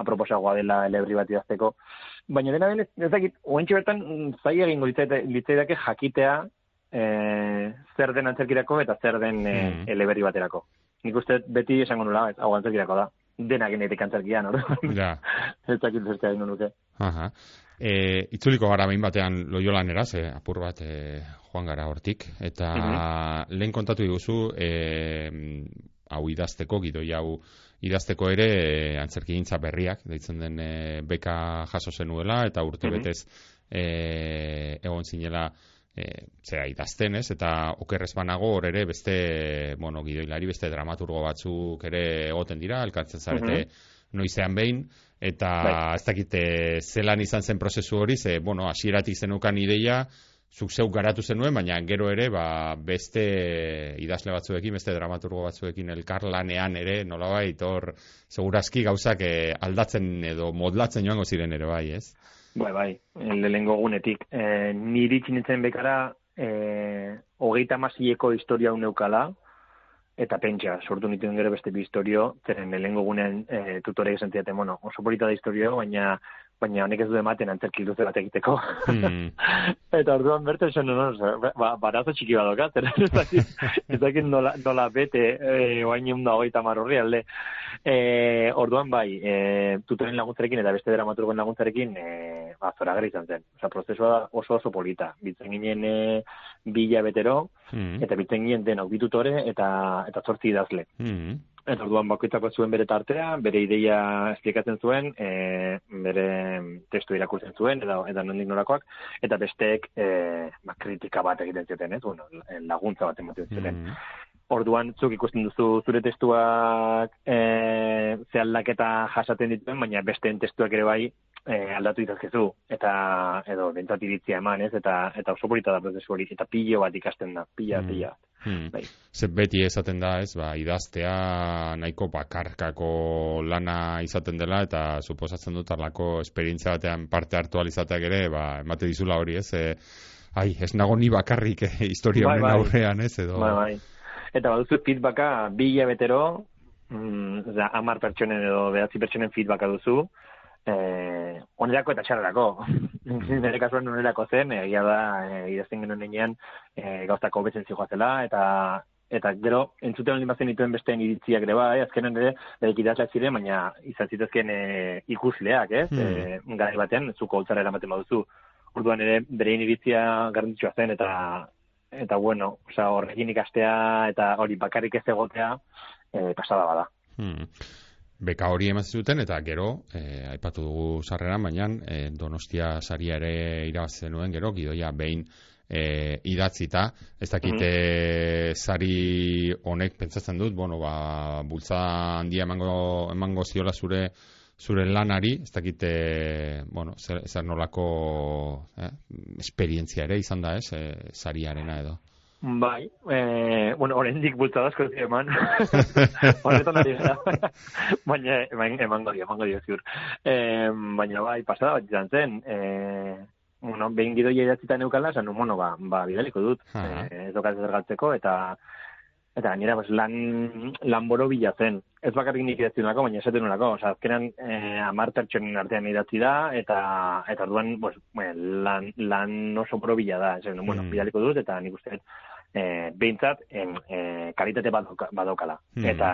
aproposagoa dela elebri bat idazteko. Baina dena den, ez dakit, oentxe bertan, zai egingo litzaidake jakitea e, zer den antzerkirako eta zer den e, mm. eleberri baterako. Nik uste beti esango nula, ez, hau antzerkirako da. Dena genetik antzerkian, hor? Ja. ez dakit zertea ingo nuke. Aha. E, itzuliko gara behin batean loiolan eraz, e, apur bat e, joan gara hortik, eta mm lehen kontatu diguzu, e, hau idazteko, gidoi hau idazteko ere e, antzerkigintza berriak, deitzen den e, beka jaso zenuela, eta urte mm betez e, egon zinela e, zera idazten ez, eta okerrez banago hor ere beste, bueno, gidoilari, beste dramaturgo batzuk ere egoten dira, elkartzen zarete noizean behin, eta bai. ez dakite zelan izan zen prozesu hori, ze, bueno, asieratik zenukan ideia, zuk zeuk garatu zenuen, baina gero ere ba, beste idazle batzuekin, beste dramaturgo batzuekin elkarlanean ere, nolabait, hor, segurazki gauzak eh, aldatzen edo modlatzen joango ziren ere bai, ez? Bai, bai, lehengo gunetik. E, niri txinitzen bekara, e, hogeita masieko historia uneukala, eta pentsa, sortu nituen gero beste bi historio, zeren lehengo gunean e, tutore esan bueno, oso polita da historio, baina baina honek ez du ematen antzerki luze bat egiteko. Hmm. eta orduan berte esan no, ba, barazo txiki bat dokat, ez dakit nola, nola bete e, oain egun da hogeita marrorri alde. E, orduan bai, e, tutoren laguntzarekin eta beste dramaturgoen laguntzarekin e, ba, zora izan zen. Osa, prozesua oso oso polita. Bitzen ginen e, bila betero, hmm. eta bitzen ginen denok bitutore eta, eta zortzi idazle. Hmm. Eta orduan bakoitzako zuen bere tartea, bere ideia esplikatzen zuen, e, bere testu irakurtzen zuen, edo, edo nondik norakoak, eta besteek e, ba, kritika bat egiten zuten, ez? Bueno, laguntza bat ematen zuten. Mm. Orduan, zuk ikusten duzu zure testuak e, ze aldaketa jasaten dituen, baina besteen testuak ere bai e, aldatu ditazkezu. Eta, edo, bentsat iritzia eman, ez? Eta, eta oso polita da prozesu hori, eta pilo bat ikasten da, pila, mm. pila. Hmm. Bai. beti esaten da, ez, ba, idaztea nahiko bakarkako lana izaten dela, eta suposatzen dut arlako esperientzia batean parte hartu alizateak ere, ba, emate dizula hori, ez, e, ai, ez nago ni bakarrik eh, historia bai, bai. aurrean, ez, edo... Bai, bai. Eta baduzu feedbacka bi betero, mm, amar pertsonen edo behatzi pertsonen feedbacka duzu, eh, onerako eta txarrerako. Nire kasuan onerako zen, egia da, e, idazten genuen nenean, e, gauztako betzen zela, eta eta gero, entzuten hori bazen dituen besteen iritziak ere bai, azkenen ere, idazleak ziren, baina izan zitezken e, ikusleak, ez? Hmm. E, batean, zuko holtzara eramaten baduzu. Urduan ere, berein iritzia garrantzitsua zen, eta eta bueno, oza, horrekin ikastea, eta hori bakarrik ez egotea, e, pasada bada. Hmm beka hori emaz zuten eta gero e, aipatu dugu sarreran baina e, Donostia saria ere irabazi nuen gero gidoia behin e, idatzita. Ez dakite mm sari honek pentsatzen dut bueno ba bultza handia emango emango ziola zure zure lanari. Ez dakite bueno zer, zer nolako eh, esperientzia ere izan da ez e, sariarena edo Bai, eh, bueno, oraindik bultza asko ez eman. Horretan ari gara. baina eman, emango dio, emango dio ziur. Eh, baina bai, pasada bat izan zen. Eh, bueno, behin gidoia idatzita neukala, zan, bueno, ba, ba bidaliko dut. Eh, ez dokaz galtzeko eta eta gainera pues, lan, lan boro bila zen. Ez bakarrik nik idatzi nolako, baina esaten nolako. Osa, azkenan, eh, amar pertsonen artean idatzi da, eta eta duan, pues, bueno, lan, lan oso boro bila da. Bueno, mm. bidaliko dut, eta nik uste, eh, behintzat, en, eh, kalitate badokala. Mm. Eta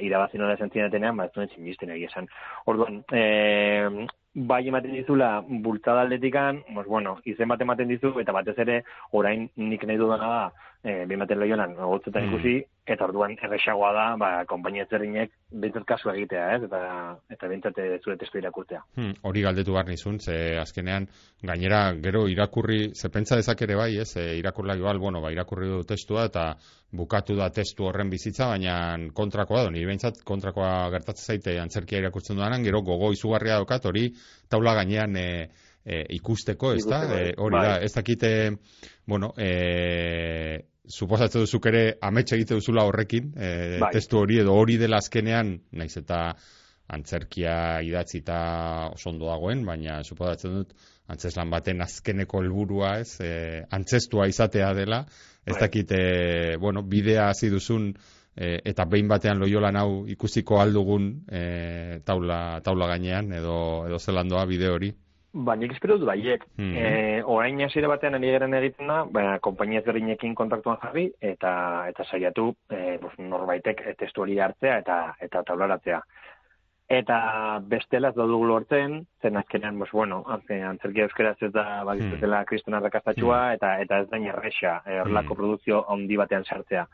irabazi nola esan zinetenean, ba, ez duen egia esan. Orduan, eh, bai ematen dizula bultzada atletikan, pues bueno, izen bat ematen dizu, eta batez ere, orain nik nahi dudana da, e, behin baten lehionan, gotzetan mm. ikusi, eta orduan erresagoa da, ba, kompainia zerrinek bintzat kasu egitea, ez? Eta, eta bintzat eh, zure testu irakurtea. Hmm, hori galdetu behar nizun, ze azkenean, gainera, gero irakurri, ze pentsa dezak ere bai, ez? E, irakurla igual, bueno, ba, irakurri du testua, eta bukatu da testu horren bizitza, baina kontrakoa da, nire bintzat kontrakoa gertatzen zaite antzerkia irakurtzen duanan, gero gogo izugarria dokat, hori taula gainean e, e, ikusteko, ez da? E, hori bai. da, ez dakite, bueno, e, suposatzen duzuk ere ametxe egite duzula horrekin, e, bai. testu hori edo hori dela azkenean, naiz eta antzerkia idatzita oso ondo dagoen, baina suposatzen dut antzeslan baten azkeneko helburua ez, e, antzestua izatea dela, ez bai. dakite, bueno, bidea hasi duzun, e, eta behin batean loiolan hau ikusiko aldugun e, taula, taula gainean, edo, edo zelandoa bide hori. Ba, nik espero dut baiek. Mm -hmm. orain hasiera batean ari garen egiten da, ba, kompainia ezberdinekin kontaktuan jarri, eta eta saiatu e, pues, norbaitek testu hori hartzea eta eta taularatzea. Eta bestela ez dugu lortzen, zen azkenean, pues, bueno, antzerkia euskeraz ez da bagizutela mm. kristona rakastatxua, mm. eta, eta ez da nirrexa, e, horlako mm. produkzio ondi batean sartzea.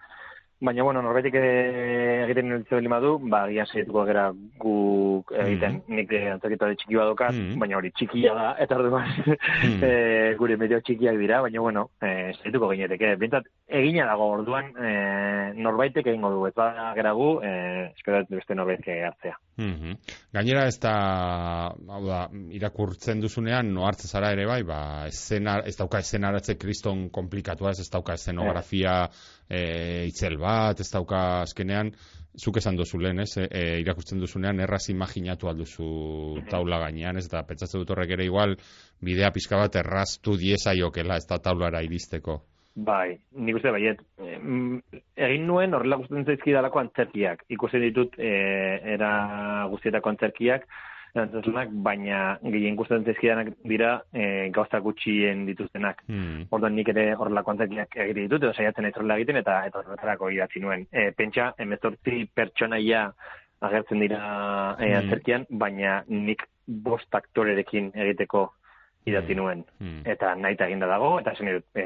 Baina, bueno, norbaitek egiten nintzen lima du, ba, gian zaituko gara guk egiten, mm -hmm. nik antzaketa de txiki badokat, mm -hmm. baina hori txikia da, eta hori mm e, gure medio txikiak dira, baina, bueno, e, zaituko ginetek, bintzat, egina dago orduan, e, norbaitek egingo du, ez da gara gu, e, espero beste norbaitek hartzea. Mm -hmm. Gainera ez da, hau da, irakurtzen duzunean, no zara ere bai, ba, esena, ez dauka esenaratze kriston komplikatua, ez, dauka esenografia, e, itzel bat, ez dauka azkenean, zuk esan duzu lehen, ez, e, irakusten duzunean, erraz imaginatu alduzu taula gainean, ez, eta pentsatzen dut horrek ere igual, bidea pizka bat erraztu diesa jokela, ez da taulara iristeko. Bai, nik uste baiet. Em, Egin nuen horrela gustatzen zaizkidalako antzerkiak. Ikusten ditut e, era guztietako antzerkiak, erantzunak, baina gehien gustatzen zaizkidanak dira e, gauza gutxien dituztenak. Hmm. Orduan nik ere horrelako antzerkiak egite ditut, edo saiatzen naiz horrela egiten, eta eta horretarako idatzi nuen. E, pentsa, emezortzi pertsonaia agertzen dira e, antzerkian, baina nik bost aktorerekin egiteko idatzi Hmm. nuen Hmm. eta naita eginda dago, eta esan dut, e,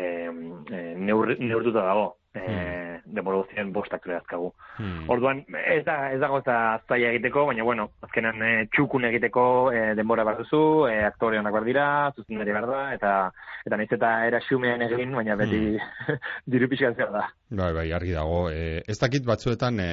e, neur, neurtuta dago, e, Hmm. denbora guztien bost aktore dazkagu. Hmm. Orduan, ez da, ez dago eta zaila egiteko, baina bueno, azkenan e, txukun egiteko e, denbora behar duzu, e, aktore honak behar dira, zuzendari behar da, eta eta nahiz eta era xumean egin, baina beti diru pixka da. Bai, bai, argi dago. E, ez dakit batzuetan e,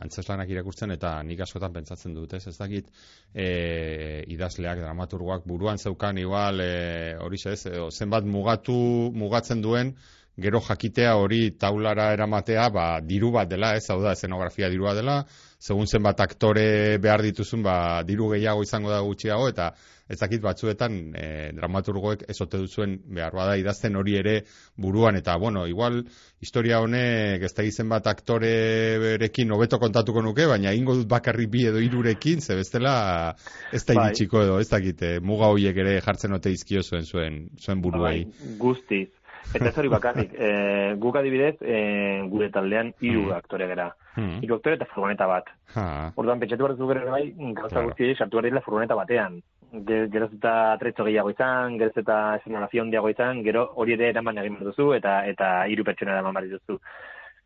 antzeslanak irakurtzen eta nik askotan pentsatzen dut, ez? Ez dakit e, idazleak, dramaturgoak buruan zeukan igual e, hori ez, zenbat mugatu, mugatzen duen gero jakitea hori taulara eramatea, ba, diru bat dela, ez, hau da, eszenografia diru bat dela, segun zenbat aktore behar dituzun, ba, diru gehiago izango da gutxiago, eta ez dakit batzuetan e, dramaturgoek ez ote duzuen behar bada idazten hori ere buruan, eta, bueno, igual, historia honek ez da bat aktorerekin hobeto kontatuko nuke, baina ingo dut bakarrik bi edo irurekin, ze bestela ez da Bai. iritsiko edo, ez dakit, eh, muga horiek ere jartzen ote izkio zuen zuen, zuen buruei. Bai, guztiz. Eta ez hori bakarrik, e, guk adibidez, e, gure taldean hiru Hmm. aktore gara. Hiru aktore eta furgoneta bat. Ha, Orduan, pentsatu behar duzu gero bai, gauza Claro. guztiei sartu behar dira furgoneta batean. Ge- Geroz eta tretzo gehiago izan, geroz eta escenografia handiago izan, gero hori ere eraman egin behar duzu, eta eta hiru pertsona eraman behar dituzu.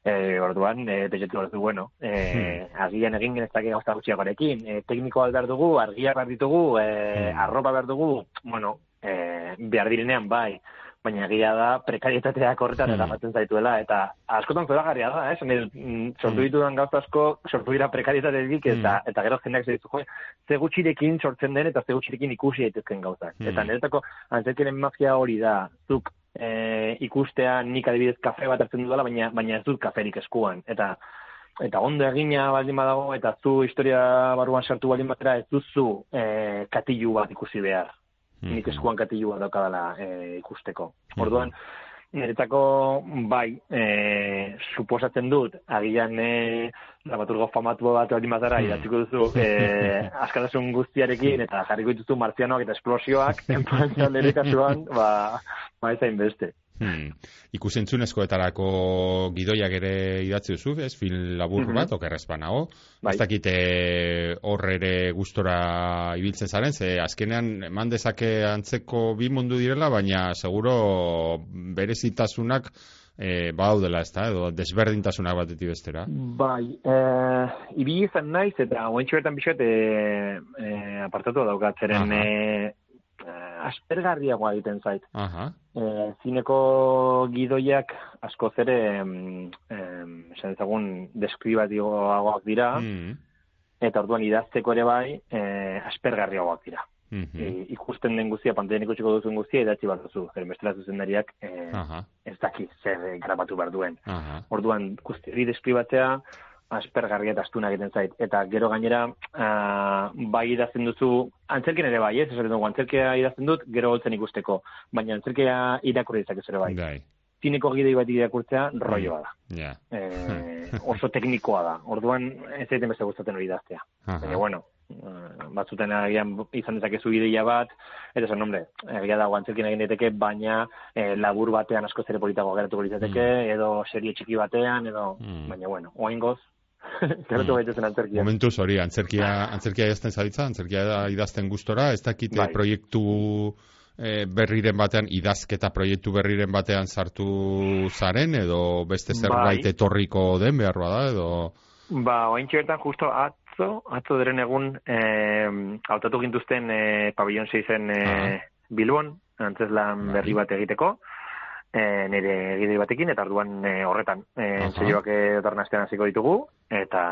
E, orduan, e, pentsatu behar duzu, bueno, e, agian egin genezake gauza gutxiagorekin, e, teknikoa behar dugu, argiak behar ditugu, e, arropa behar dugu, bueno, e, behar direnean bai, baina egia da prekarietateak horretan Hmm. eramaten zaituela, eta askotan zoragarria da, eh? Dut, mm, sortu Hmm. ditudan gauza asko, sortu dira prekarietatetik, eta, eta gero jendeak ze ditu, jo, ze gutxirekin sortzen den, eta ze gutxirekin ikusi daitezken gauzak. Hmm. Eta niretako, antzerkiren magia hori da, zuk e, ikustea nik adibidez kafe bat hartzen dudala, baina, baina ez dut kaferik eskuan. Eta eta ondo egina baldin badago, eta zu historia barruan sartu baldin batera, ez duzu e, katilu bat ikusi behar nik Mhm. eskuan katilu bat daukadala e, ikusteko. Mhm. Orduan, niretako bai, e, suposatzen dut, agian e, dramaturgo famatu bat baldin bazara, Hmm. idatziko duzu, e, askatasun guztiarekin, eta jarriko dituzu martzianoak eta esplosioak, enpancia nire kasuan, ba, ba ez beste. Hmm. Ikusentzunezkoetarako gidoiak ere idatzi duzu, ez? Film labur Mhm. bat, okerrez banago. Bai. Ez dakite hor ere gustora ibiltzen zaren, ze azkenean eman dezake antzeko bi mundu direla, baina seguro berezitasunak e, badaudela, ez da, edo desberdintasunak batetik bestera. Bai, e, ibili izan naiz, eta oentxo bertan bixot, e, e, apartatu daukat, zeren Aha. e, aspergarriagoa egiten zait. Aha. E, zineko gidoiak askoz ere em, em, dezagun deskribatiboagoak dira Mm. eta orduan idazteko ere bai e, aspergarriagoak dira. Mhm. E, ikusten den guztia, pantailan ikusiko duzun guztia idatzi behar duzu. Zer bestela zuzendariak e, ez daki zer grabatu behar duen. Aha. Orduan guzti hori deskribatzea aspergarria eta astuna egiten zait. Eta gero gainera, ah, bai idazten duzu, antzerkin ere bai, ez? Esaten dugu, antzerkia idazten dut, gero holtzen ikusteko. Baina antzerkia irakurri dezakezu ere bai. Bai. Zineko gidei bat irakurtzea, rolloa da. Ja. E, oso teknikoa da. Orduan, ez zaiten beste gustatzen hori idaztea. Baina, Aha. bueno, eh, batzuten agian izan dezakezu ideia bat, eta esan, hombre, egia dago antzerkin egin daiteke, baina eh, labur batean asko zere politago geratuko litzateke, edo serie txiki batean, edo, Mm. baina, bueno, oaingoz, geratu Mm. gaitezen antzerkia. Momentuz hori, antzerkia, antzerkia idazten zaitza, antzerkia idazten gustora, ez dakit Bai. proiektu eh, berriren batean, idazketa proiektu berriren batean sartu zaren, edo beste zerbait Bai. etorriko den behar bada, edo... Ba, oaintxe bertan justo atzo, atzo deren egun, eh, hautatu gintuzten eh, pabillon 6 en eh, Ah. Bilbon, antzeslan Bai. berri bat egiteko, eh, nire gidei batekin, eta eh, horretan, eh, Aha. entzaioak etorren astean hasiko ditugu, eta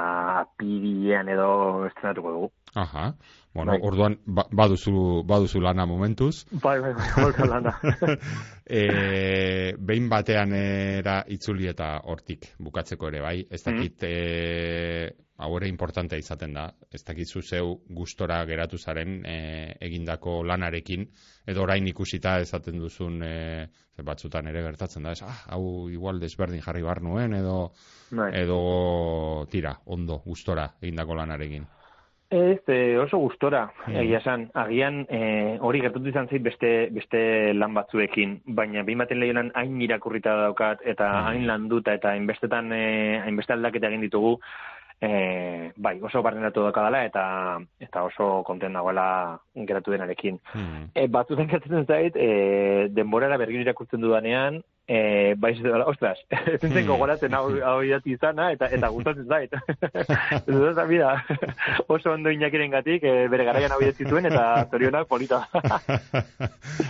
apirilean edo estrenatuko dugu. Aha. Bueno, Bai. orduan ba, baduzu, baduzu lana momentuz. Bai, bai, bai, lana. e, behin batean era itzuli eta hortik bukatzeko ere, bai? Ez dakit, e, hau ere importantea izaten da, ez dakit zu zeu gustora geratu zaren e, egindako lanarekin, edo orain ikusita esaten duzun e, batzutan ere gertatzen da, ez, ah, hau igual desberdin jarri bar nuen, edo, Bai. edo tira, ondo, gustora egindako lanarekin. Ez, eh, oso gustora, Mm. egia esan, agian eh, hori gertatu izan zait beste, beste lan batzuekin, baina behin baten lehionan hain irakurrita daukat, eta Mm. hain landuta, eta hainbestetan, eh, hainbeste aldaketa egin ditugu, eh, bai, oso barrenatu daukadala, eta, eta oso konten dagoela geratu denarekin. Hmm. E, batzutan gertatzen zait, e, denborara bergin irakurtzen dudanean, e, bai ez dela, ostras, ez zen Hmm. gogoratzen hau, hau idati izana, eta, eta gustatzen zait. ez da, mira, oso ondo inakiren gatik, e, bere garaian hau idatzi zuen, eta zorionak polita.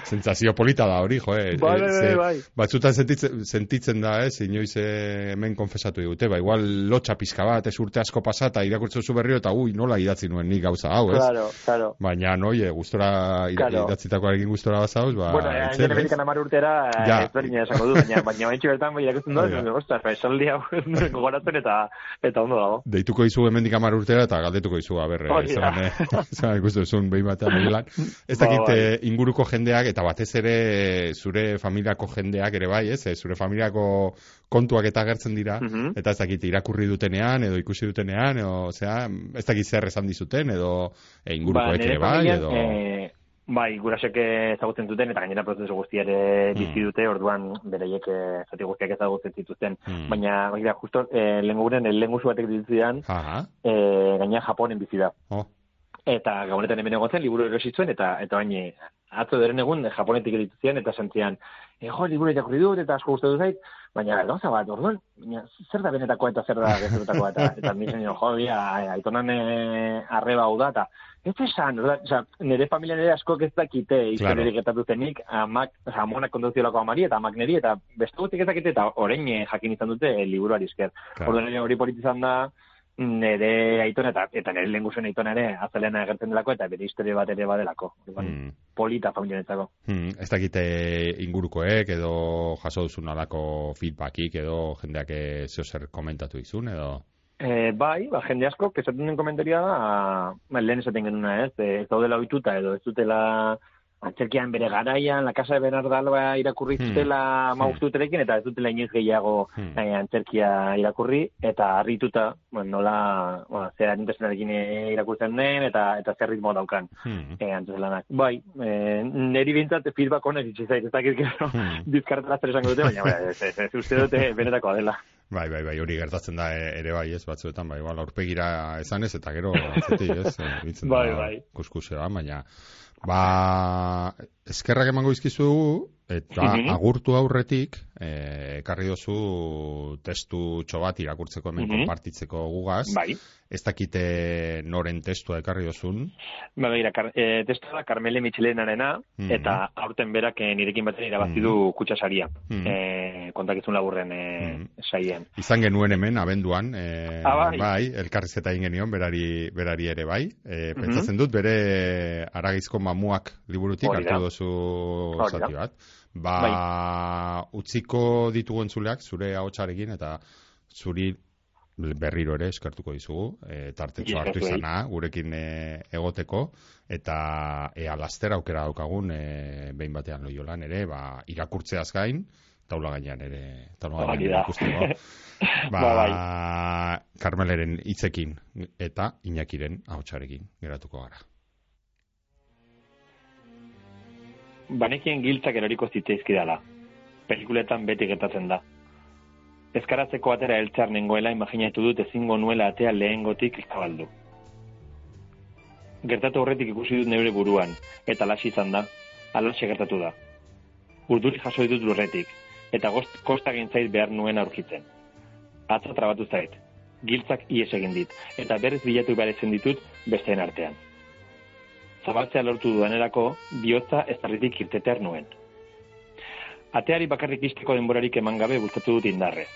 Sentsazio polita da hori, jo, eh? bai, Eh, bai, ze- bai, bai. Batzutan sentitzen, sentitzen da, ez, inoiz eh, hemen konfesatu digute, ba, igual lotxa pizka bat, ez urte asko pasata, irakurtzen zu berriro, eta ui, nola idatzi nuen nik gauza hau, ez? Claro, claro. Baina, noie, gustora, ira, Claro. idatzitakoarekin gustora bazauz, ba, bueno, eh, urtera, Ja. ja. ez berdina esango du, baina, baina baintxe bertan bai dut, ostras, ba, esaldi hau ez nuen gogoratzen eta, eta ondo dago. Deituko izu hemendik hamar urtera eta galdetuko izu, aber, eh, eh, zelan ikusten duzun behin batean egilan. Ez Ba, dakit bai. eh, inguruko jendeak eta batez ere eh, zure familiako jendeak ere bai, ez? Eh, Zure familiako kontuak eta agertzen dira, Mhm. eta ez dakit irakurri dutenean edo ikusi dutenean, edo, osea, ez dakit zer esan dizuten, edo e, ingurukoek nire ere bai, edo... eh, bai, gurasek ezagutzen duten eta gainera prozesu guztiare Hmm. bizi dute, orduan bereiek eh, zati guztiak ezagutzen zituzten. Hmm. Baina, baina, justo, eh, lehen guren, lehen guzu batek ditzidan, Aha, eh, gaina Japonen bizi da. oh, Eta gabonetan hemen egotzen, liburu erosi zuen, eta, eta baina, atzo deren egun, eh, Japonetik edituzien, eta sentzian, e, jo, liburu irakurri dut, eta asko gustatu zait, baina, gauza bat, orduan, baina, zer da benetakoa eta zer da gezurtakoa, eta, eta nisen jo, bia, aitonan eh, arreba hau da, eta, ez esan, orduan, oza, nire familia nire askok ez dakite, historiarik gertatu zenik, amak, oza, amonak konduziolako amari, eta amak niri, eta beste guztik ez dakite, eta orain eh, jakin izan dute eh, liburuari esker. Claro. Orduan, hori polit izan da, nire aitona eta eta nire lehen guzuen aitona ere azalena agertzen delako eta bere historia bat ere badelako. Orduan, hmm. Polita familianetzako. Hmm, ez dakite ingurukoek edo jaso duzun alako feedbackik edo jendeak eh, zeo zer komentatu izun edo... E, bai, ba, jende asko, esaten den komentaria da, ba, lehen esaten genuna ez, ez daudela ohituta edo ez dutela antzerkian bere garaian, la casa de Bernardalba irakurri Hmm. zutela Hmm. maustuterekin, eta ez dutela inoiz gehiago Hmm. eh, antzerkia irakurri, eta harrituta, bueno, nola, bueno, zer arintasenarekin eh, irakurtzen den, eta eta zer ritmo daukan Hmm. eh, antzelanak. Bai, eh, neri bintzat feedback honek itxizait, ez dakit gero, Hmm. bizkartela zer esango dute, baina, bai, ez, ez, ez, uste dute benetakoa dela. Bai, bai, bai, hori gertatzen da e- ere bai, ez, batzuetan, bai, igual, aurpegira esanez, eta gero, atzetik, ez, eh, biltzen Bai, bai. kuskusea, baina, ba, eskerrak emango izkizu, eta Mhm. agurtu aurretik, eh, ekarri dozu testu bat irakurtzeko hemen Mhm. konpartitzeko gugaz, Bai. Ez dakite noren testua ekarri dozun, Ba, begira, kar, e, testua da Carmele Michelenarena, Mhm. eta aurten berak eh, nirekin batera irabazi du kutsasaria, Mhm. eh, kontakizun laburren eh, Mhm. saien. izan genuen hemen, abenduan, eh, Ah, bai. bai, elkarrizketa egin genion, berari, berari ere bai, eh, Mhm. pentsatzen dut, bere aragizko mamuak liburutik hartu dozu zati bat. Ba, utziko ditugu entzuleak, zure ahotsarekin eta zuri berriro ere eskertuko dizugu, e, tartetxo hartu izana, gurekin e, egoteko, eta ea laster aukera daukagun, e, behin batean loiolan ere, ba, irakurtzeaz gain, taula gainean ere, taula gainean da. ikusteko. Ba, Ba, bai. Carmeleren hitzekin eta Iñakiren ahotsarekin geratuko gara. Banekien giltzak eroriko zitzaizkidala. Pelikuletan beti gertatzen da. Ezkaratzeko atera eltzar nengoela imaginatu dut ezingo nuela atea lehengotik zabaldu. Gertatu horretik ikusi dut neure buruan, eta lasi izan da, alaxe gertatu da. Urduri jaso ditut lurretik, eta gost, kosta gintzait behar nuen aurkitzen. Atza trabatu zait, giltzak ies egin dit, eta berriz bilatu behar ezin ditut besteen artean. Zabaltzea lortu duanerako, bihotza ezarritik irtetear nuen. Ateari bakarrik izteko denborarik eman gabe bultzatu dut indarre.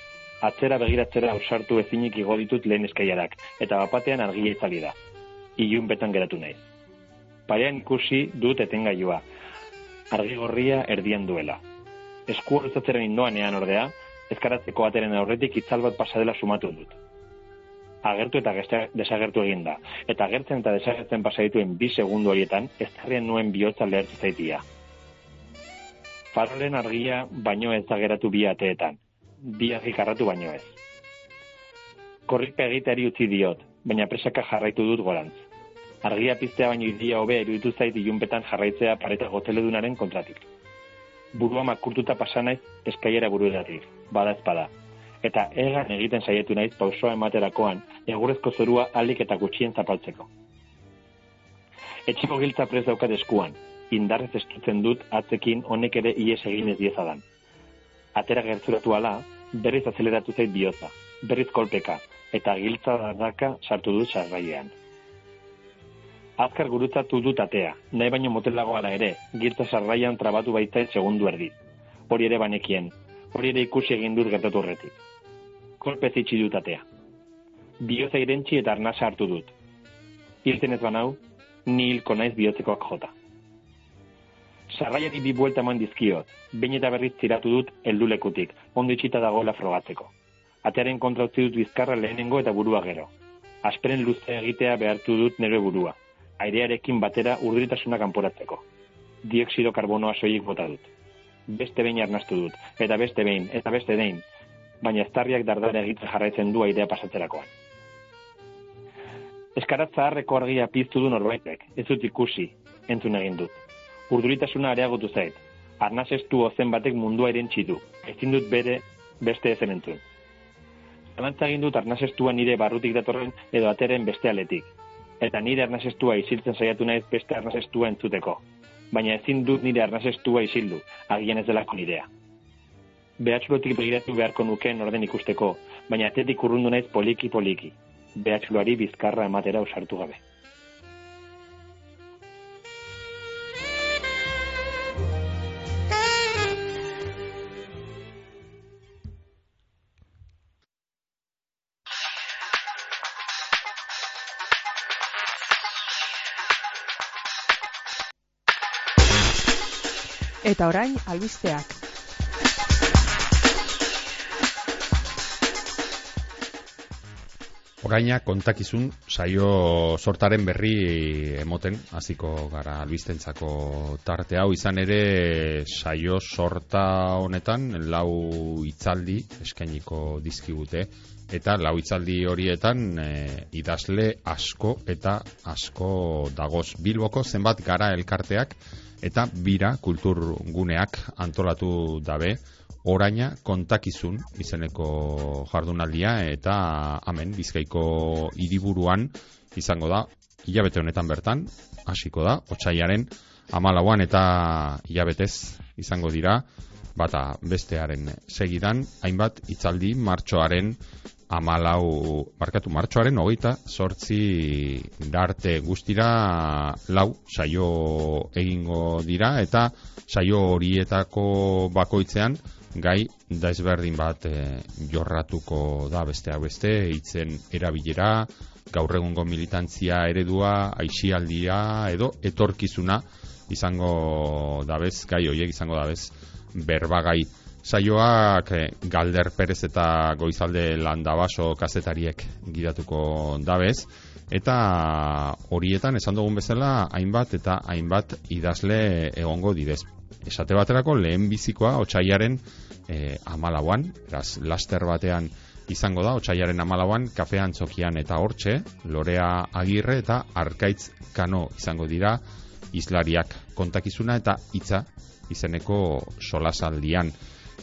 atzera begiratzera ausartu ezinik igo ditut lehen eskaiarak, eta bapatean argia itzali da. Ilun betan geratu naiz. Parean ikusi dut etengailua, argi gorria erdian duela. Esku horretzatzeren indoanean ordea, ezkaratzeko ateren aurretik itzal bat pasadela sumatu dut. Agertu eta desagertu egin da, eta agertzen eta desagertzen pasadituen bi segundu horietan, ez nuen bihotza lehertu zaitia. Farolen argia baino ez da geratu bi ateetan, bi argikarratu baino ez. Korrika egiteari utzi diot, baina presaka jarraitu dut gorantz. Argia piztea baino idia hobe eruditu zait ilunpetan jarraitzea pareta goteledunaren kontratik. Burua makurtuta pasanaiz eskaiera buru edatik, bada ezpada. Eta egan egiten saietu naiz pausoa ematerakoan, egurezko zorua alik eta gutxien zapaltzeko. Etxiko giltza prez daukat eskuan, indarrez estutzen dut atzekin honek ere ies egin ez diezadan. Atera gertzuratu ala, berriz azeleratu zait bihotza, berriz kolpeka, eta giltza dardaka sartu dut sarraian. Azkar gurutzatu dut atea, nahi baino motelago ala ere, giltza sarraian trabatu baita segundu erdi. Hori ere banekien, hori ere ikusi egin dut gertatu horretik. Kolpe zitsi dut atea. Bioza irentxi eta arnasa hartu dut. Irten ez banau, ni hilko naiz bihotzekoak jota. Sarraiari bi buelta eman dizkiot, bain eta berriz tiratu dut heldulekutik, ondo itxita dagoela frogatzeko. Atearen kontra utzi dut bizkarra lehenengo eta burua gero. Asperen luze egitea behartu dut nire burua, airearekin batera urduritasuna kanporatzeko. Dioksido karbonoa soilik bota dut. Beste behin arnastu dut, eta beste behin, eta beste behin, baina estarriak dardare egitza jarraitzen du airea pasatzerakoan. Eskaratza harreko argia piztu du norbaitek, ez dut ikusi, entzun egin dut urduritasuna areagotu zait. Arnaz estu ozen batek mundua irentzi du. Ezin dut bere beste ezen entzun. Zalantza egin dut arnaz nire barrutik datorren edo ateren beste aletik. Eta nire arnaz estua isiltzen saiatu naiz beste arnaz estua entzuteko. Baina ezin dut nire arnaz estua isildu, agian ez delako nirea. Behatxulotik begiratu beharko nukeen orden ikusteko, baina atetik urrundu naiz poliki-poliki. Behatxuloari bizkarra ematera usartu gabe. Eta orain, albisteak. Oraina kontakizun saio sortaren berri emoten, hasiko gara albistentzako tarte hau. Izan ere saio sorta honetan lau itzaldi eskainiko dizkigute. Eta lau itzaldi horietan e, idazle asko eta asko dagoz. Bilboko zenbat gara elkarteak eta bira kulturguneak antolatu dabe. Oraina kontakizun izeneko jardunaldia eta hemen bizkaiko hiriburuan izango da. Hilabete honetan bertan hasiko da otsaiaren amalauan eta hilabetez izango dira. Bata bestearen segidan hainbat hitzaldi martxoaren amalau, markatu martxoaren, hogeita, sortzi darte guztira lau saio egingo dira, eta saio horietako bakoitzean, gai daizberdin bat e, jorratuko da beste beste, hitzen erabilera, gaur egungo militantzia eredua, aixialdia, edo etorkizuna izango dabez, gai horiek izango dabez, berbagai Saioak eh, Galder Perez eta Goizalde Landabaso kazetariek gidatuko dabez eta horietan esan dugun bezala hainbat eta hainbat idazle egongo didez. Esate baterako lehen bizikoa otxaiaren e, amalauan, eraz laster batean izango da, otxaiaren amalauan, kafean txokian eta hortxe, lorea agirre eta arkaitz kano izango dira islariak kontakizuna eta hitza izeneko solasaldian.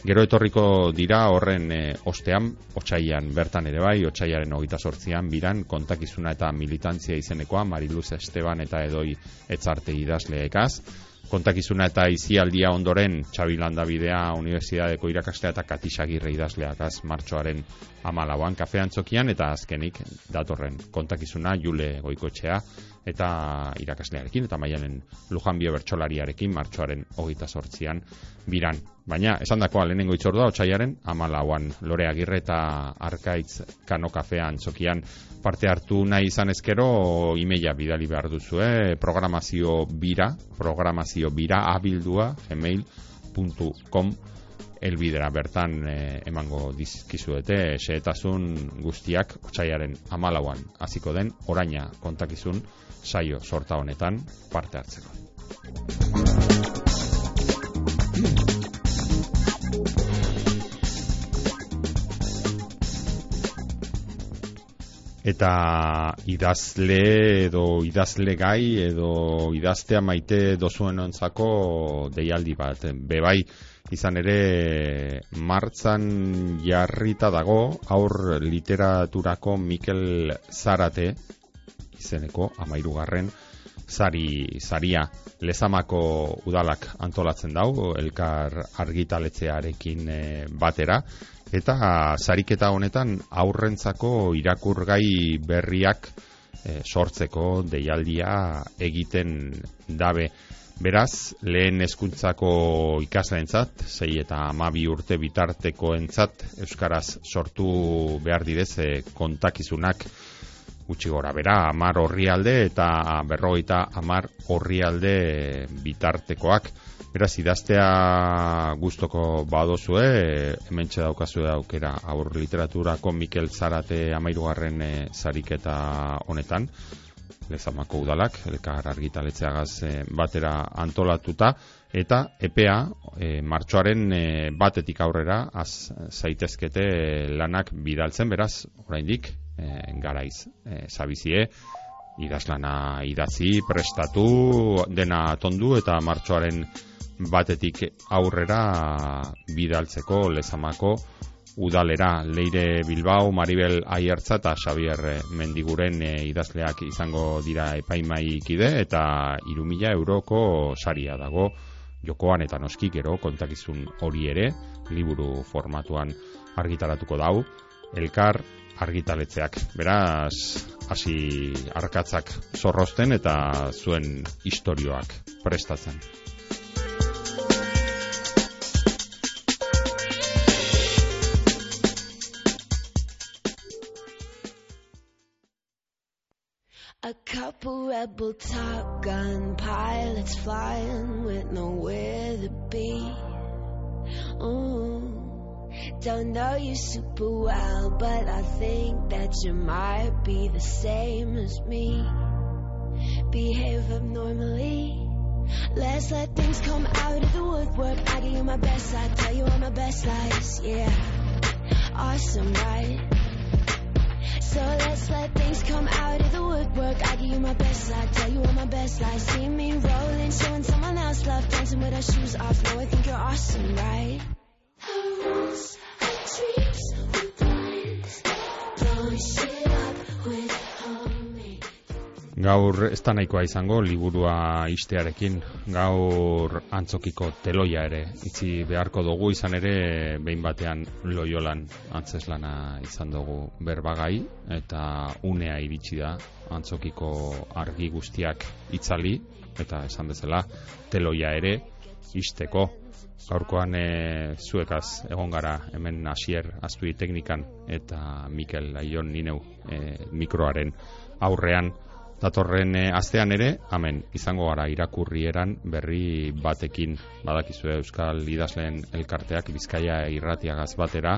Gero etorriko dira horren e, ostean, otxaian bertan ere bai, otxaiaren hogeita sortzian, biran, kontakizuna eta militantzia izenekoa, Mariluz Esteban eta edoi etzarte idazleekaz, kontakizuna eta izialdia ondoren Xabi Landabidea Unibertsitateko irakastea eta Katisagirre idazleak az martxoaren amalauan kafean txokian eta azkenik datorren kontakizuna Jule Goikotxea eta irakaslearekin eta maialen Lujanbio Bertsolariarekin martxoaren hogeita sortzian biran. Baina, esan dakoa lehenengo itzordua, otxaiaren amalauan lore agirre eta arkaitz kano kafean txokian parte hartu nahi izan ezkero imeia bidali behar duzu, eh? programazio bira, programazio bira abildua gmail.com elbidera bertan eh, emango dizkizuete xeetasun guztiak otxaiaren amalauan hasiko den oraina kontakizun saio sorta honetan parte hartzeko. eta idazle edo idazle gai edo idaztea maite dozuen ontzako deialdi bat. Bebai, izan ere martzan jarrita dago aur literaturako Mikel Zarate izeneko amairugarren zari, zaria lezamako udalak antolatzen dau elkar argitaletzearekin eh, batera eta sariketa honetan aurrentzako irakurgai berriak e, sortzeko deialdia egiten dabe. Beraz, lehen eskuntzako ikasleentzat, zei eta amabi urte bitarteko entzat, Euskaraz sortu behar didez e, kontakizunak gutxi gora. Bera, amar horrialde eta berroita amar horrialde bitartekoak. Beraz, idaztea gustoko badozue, hemen daukazue aukera aur literaturako Mikel Zarate amairugarren e, zariketa honetan, lezamako udalak, elkar argitaletzeagaz e, batera antolatuta, eta EPA e, martxoaren e, batetik aurrera az zaitezkete lanak bidaltzen, beraz, oraindik e, garaiz e, zabizie, idazlana idatzi, prestatu, dena tondu eta martxoaren batetik aurrera bidaltzeko lezamako udalera Leire Bilbao, Maribel Aiertza eta Xavier Mendiguren e, idazleak izango dira epaimaikide eta irumila euroko saria dago jokoan eta noski gero kontakizun hori ere liburu formatuan argitaratuko dau. Elkar argitaletzeak beraz hasi arkatzak zorrosten eta zuen istorioak prestatzen A couple rebel top gun pilots flying with nowhere to be. Oh, don't know you super well, but I think that you might be the same as me. Behave abnormally. Let's let things come out of the woodwork. I give you my best, I tell you all my best lies. Yeah, awesome, right? So let's let things come out of the woodwork. I give you my best I tell you all my best lies. See me rolling, showing someone else love, dancing with our shoes off. No, I think you're awesome, right? Our rules, our dreams, we're blind. Blowing shit Gaur ez da nahikoa izango liburua istearekin, gaur antzokiko teloia ere itzi beharko dugu. Izan ere behin batean loiolan antzeslana izan dugu berbagai eta unea iritsi da antzokiko argi guztiak itzali. Eta esan bezala teloia ere isteko gaurkoan e, zuekaz egon gara hemen hasier aztui teknikan eta Mikel Aion nineu e, mikroaren aurrean datorren e, astean ere, hemen izango gara irakurrieran berri batekin badakizu Euskal Idazleen elkarteak Bizkaia irratiagaz batera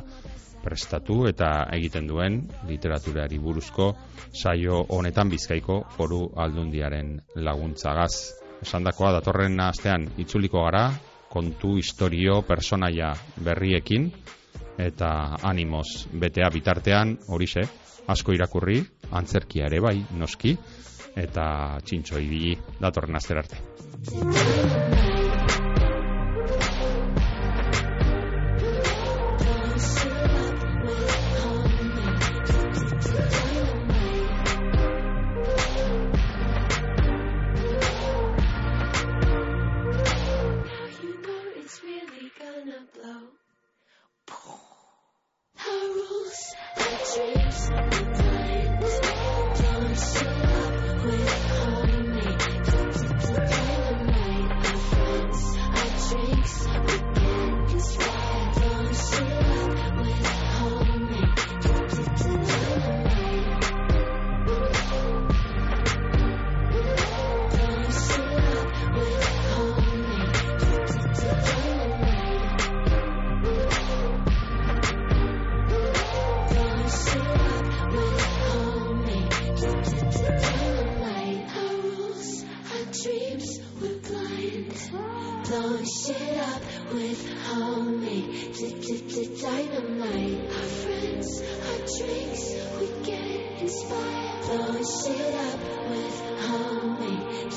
prestatu eta egiten duen literaturari buruzko saio honetan Bizkaiko foru aldundiaren laguntzagaz. Esandakoa datorren astean itzuliko gara, kontu historio personaia berriekin eta animoz betea bitartean horixe asko irakurri, antzerkia ere bai, noski, eta txintxo ibili datorren aster arte. Blowing shit up with homemade dynamite. Our friends, our drinks, we get inspired. Blowing shit up with homemade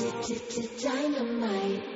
dynamite.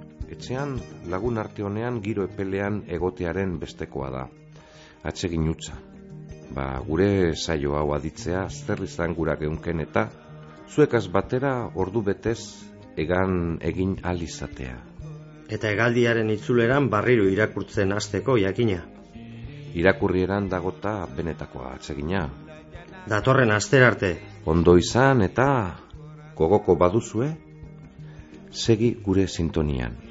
etxean lagun arte honean giro epelean egotearen bestekoa da. Atsegin utza. Ba, gure saio hau aditzea zer izan gura geunken eta zuekaz batera ordu betez egan egin alizatea. Eta hegaldiaren itzuleran barriro irakurtzen hasteko jakina. Irakurrieran dagota benetakoa atsegina. Datorren aster arte, Ondo izan eta gogoko baduzue, segi gure sintonian.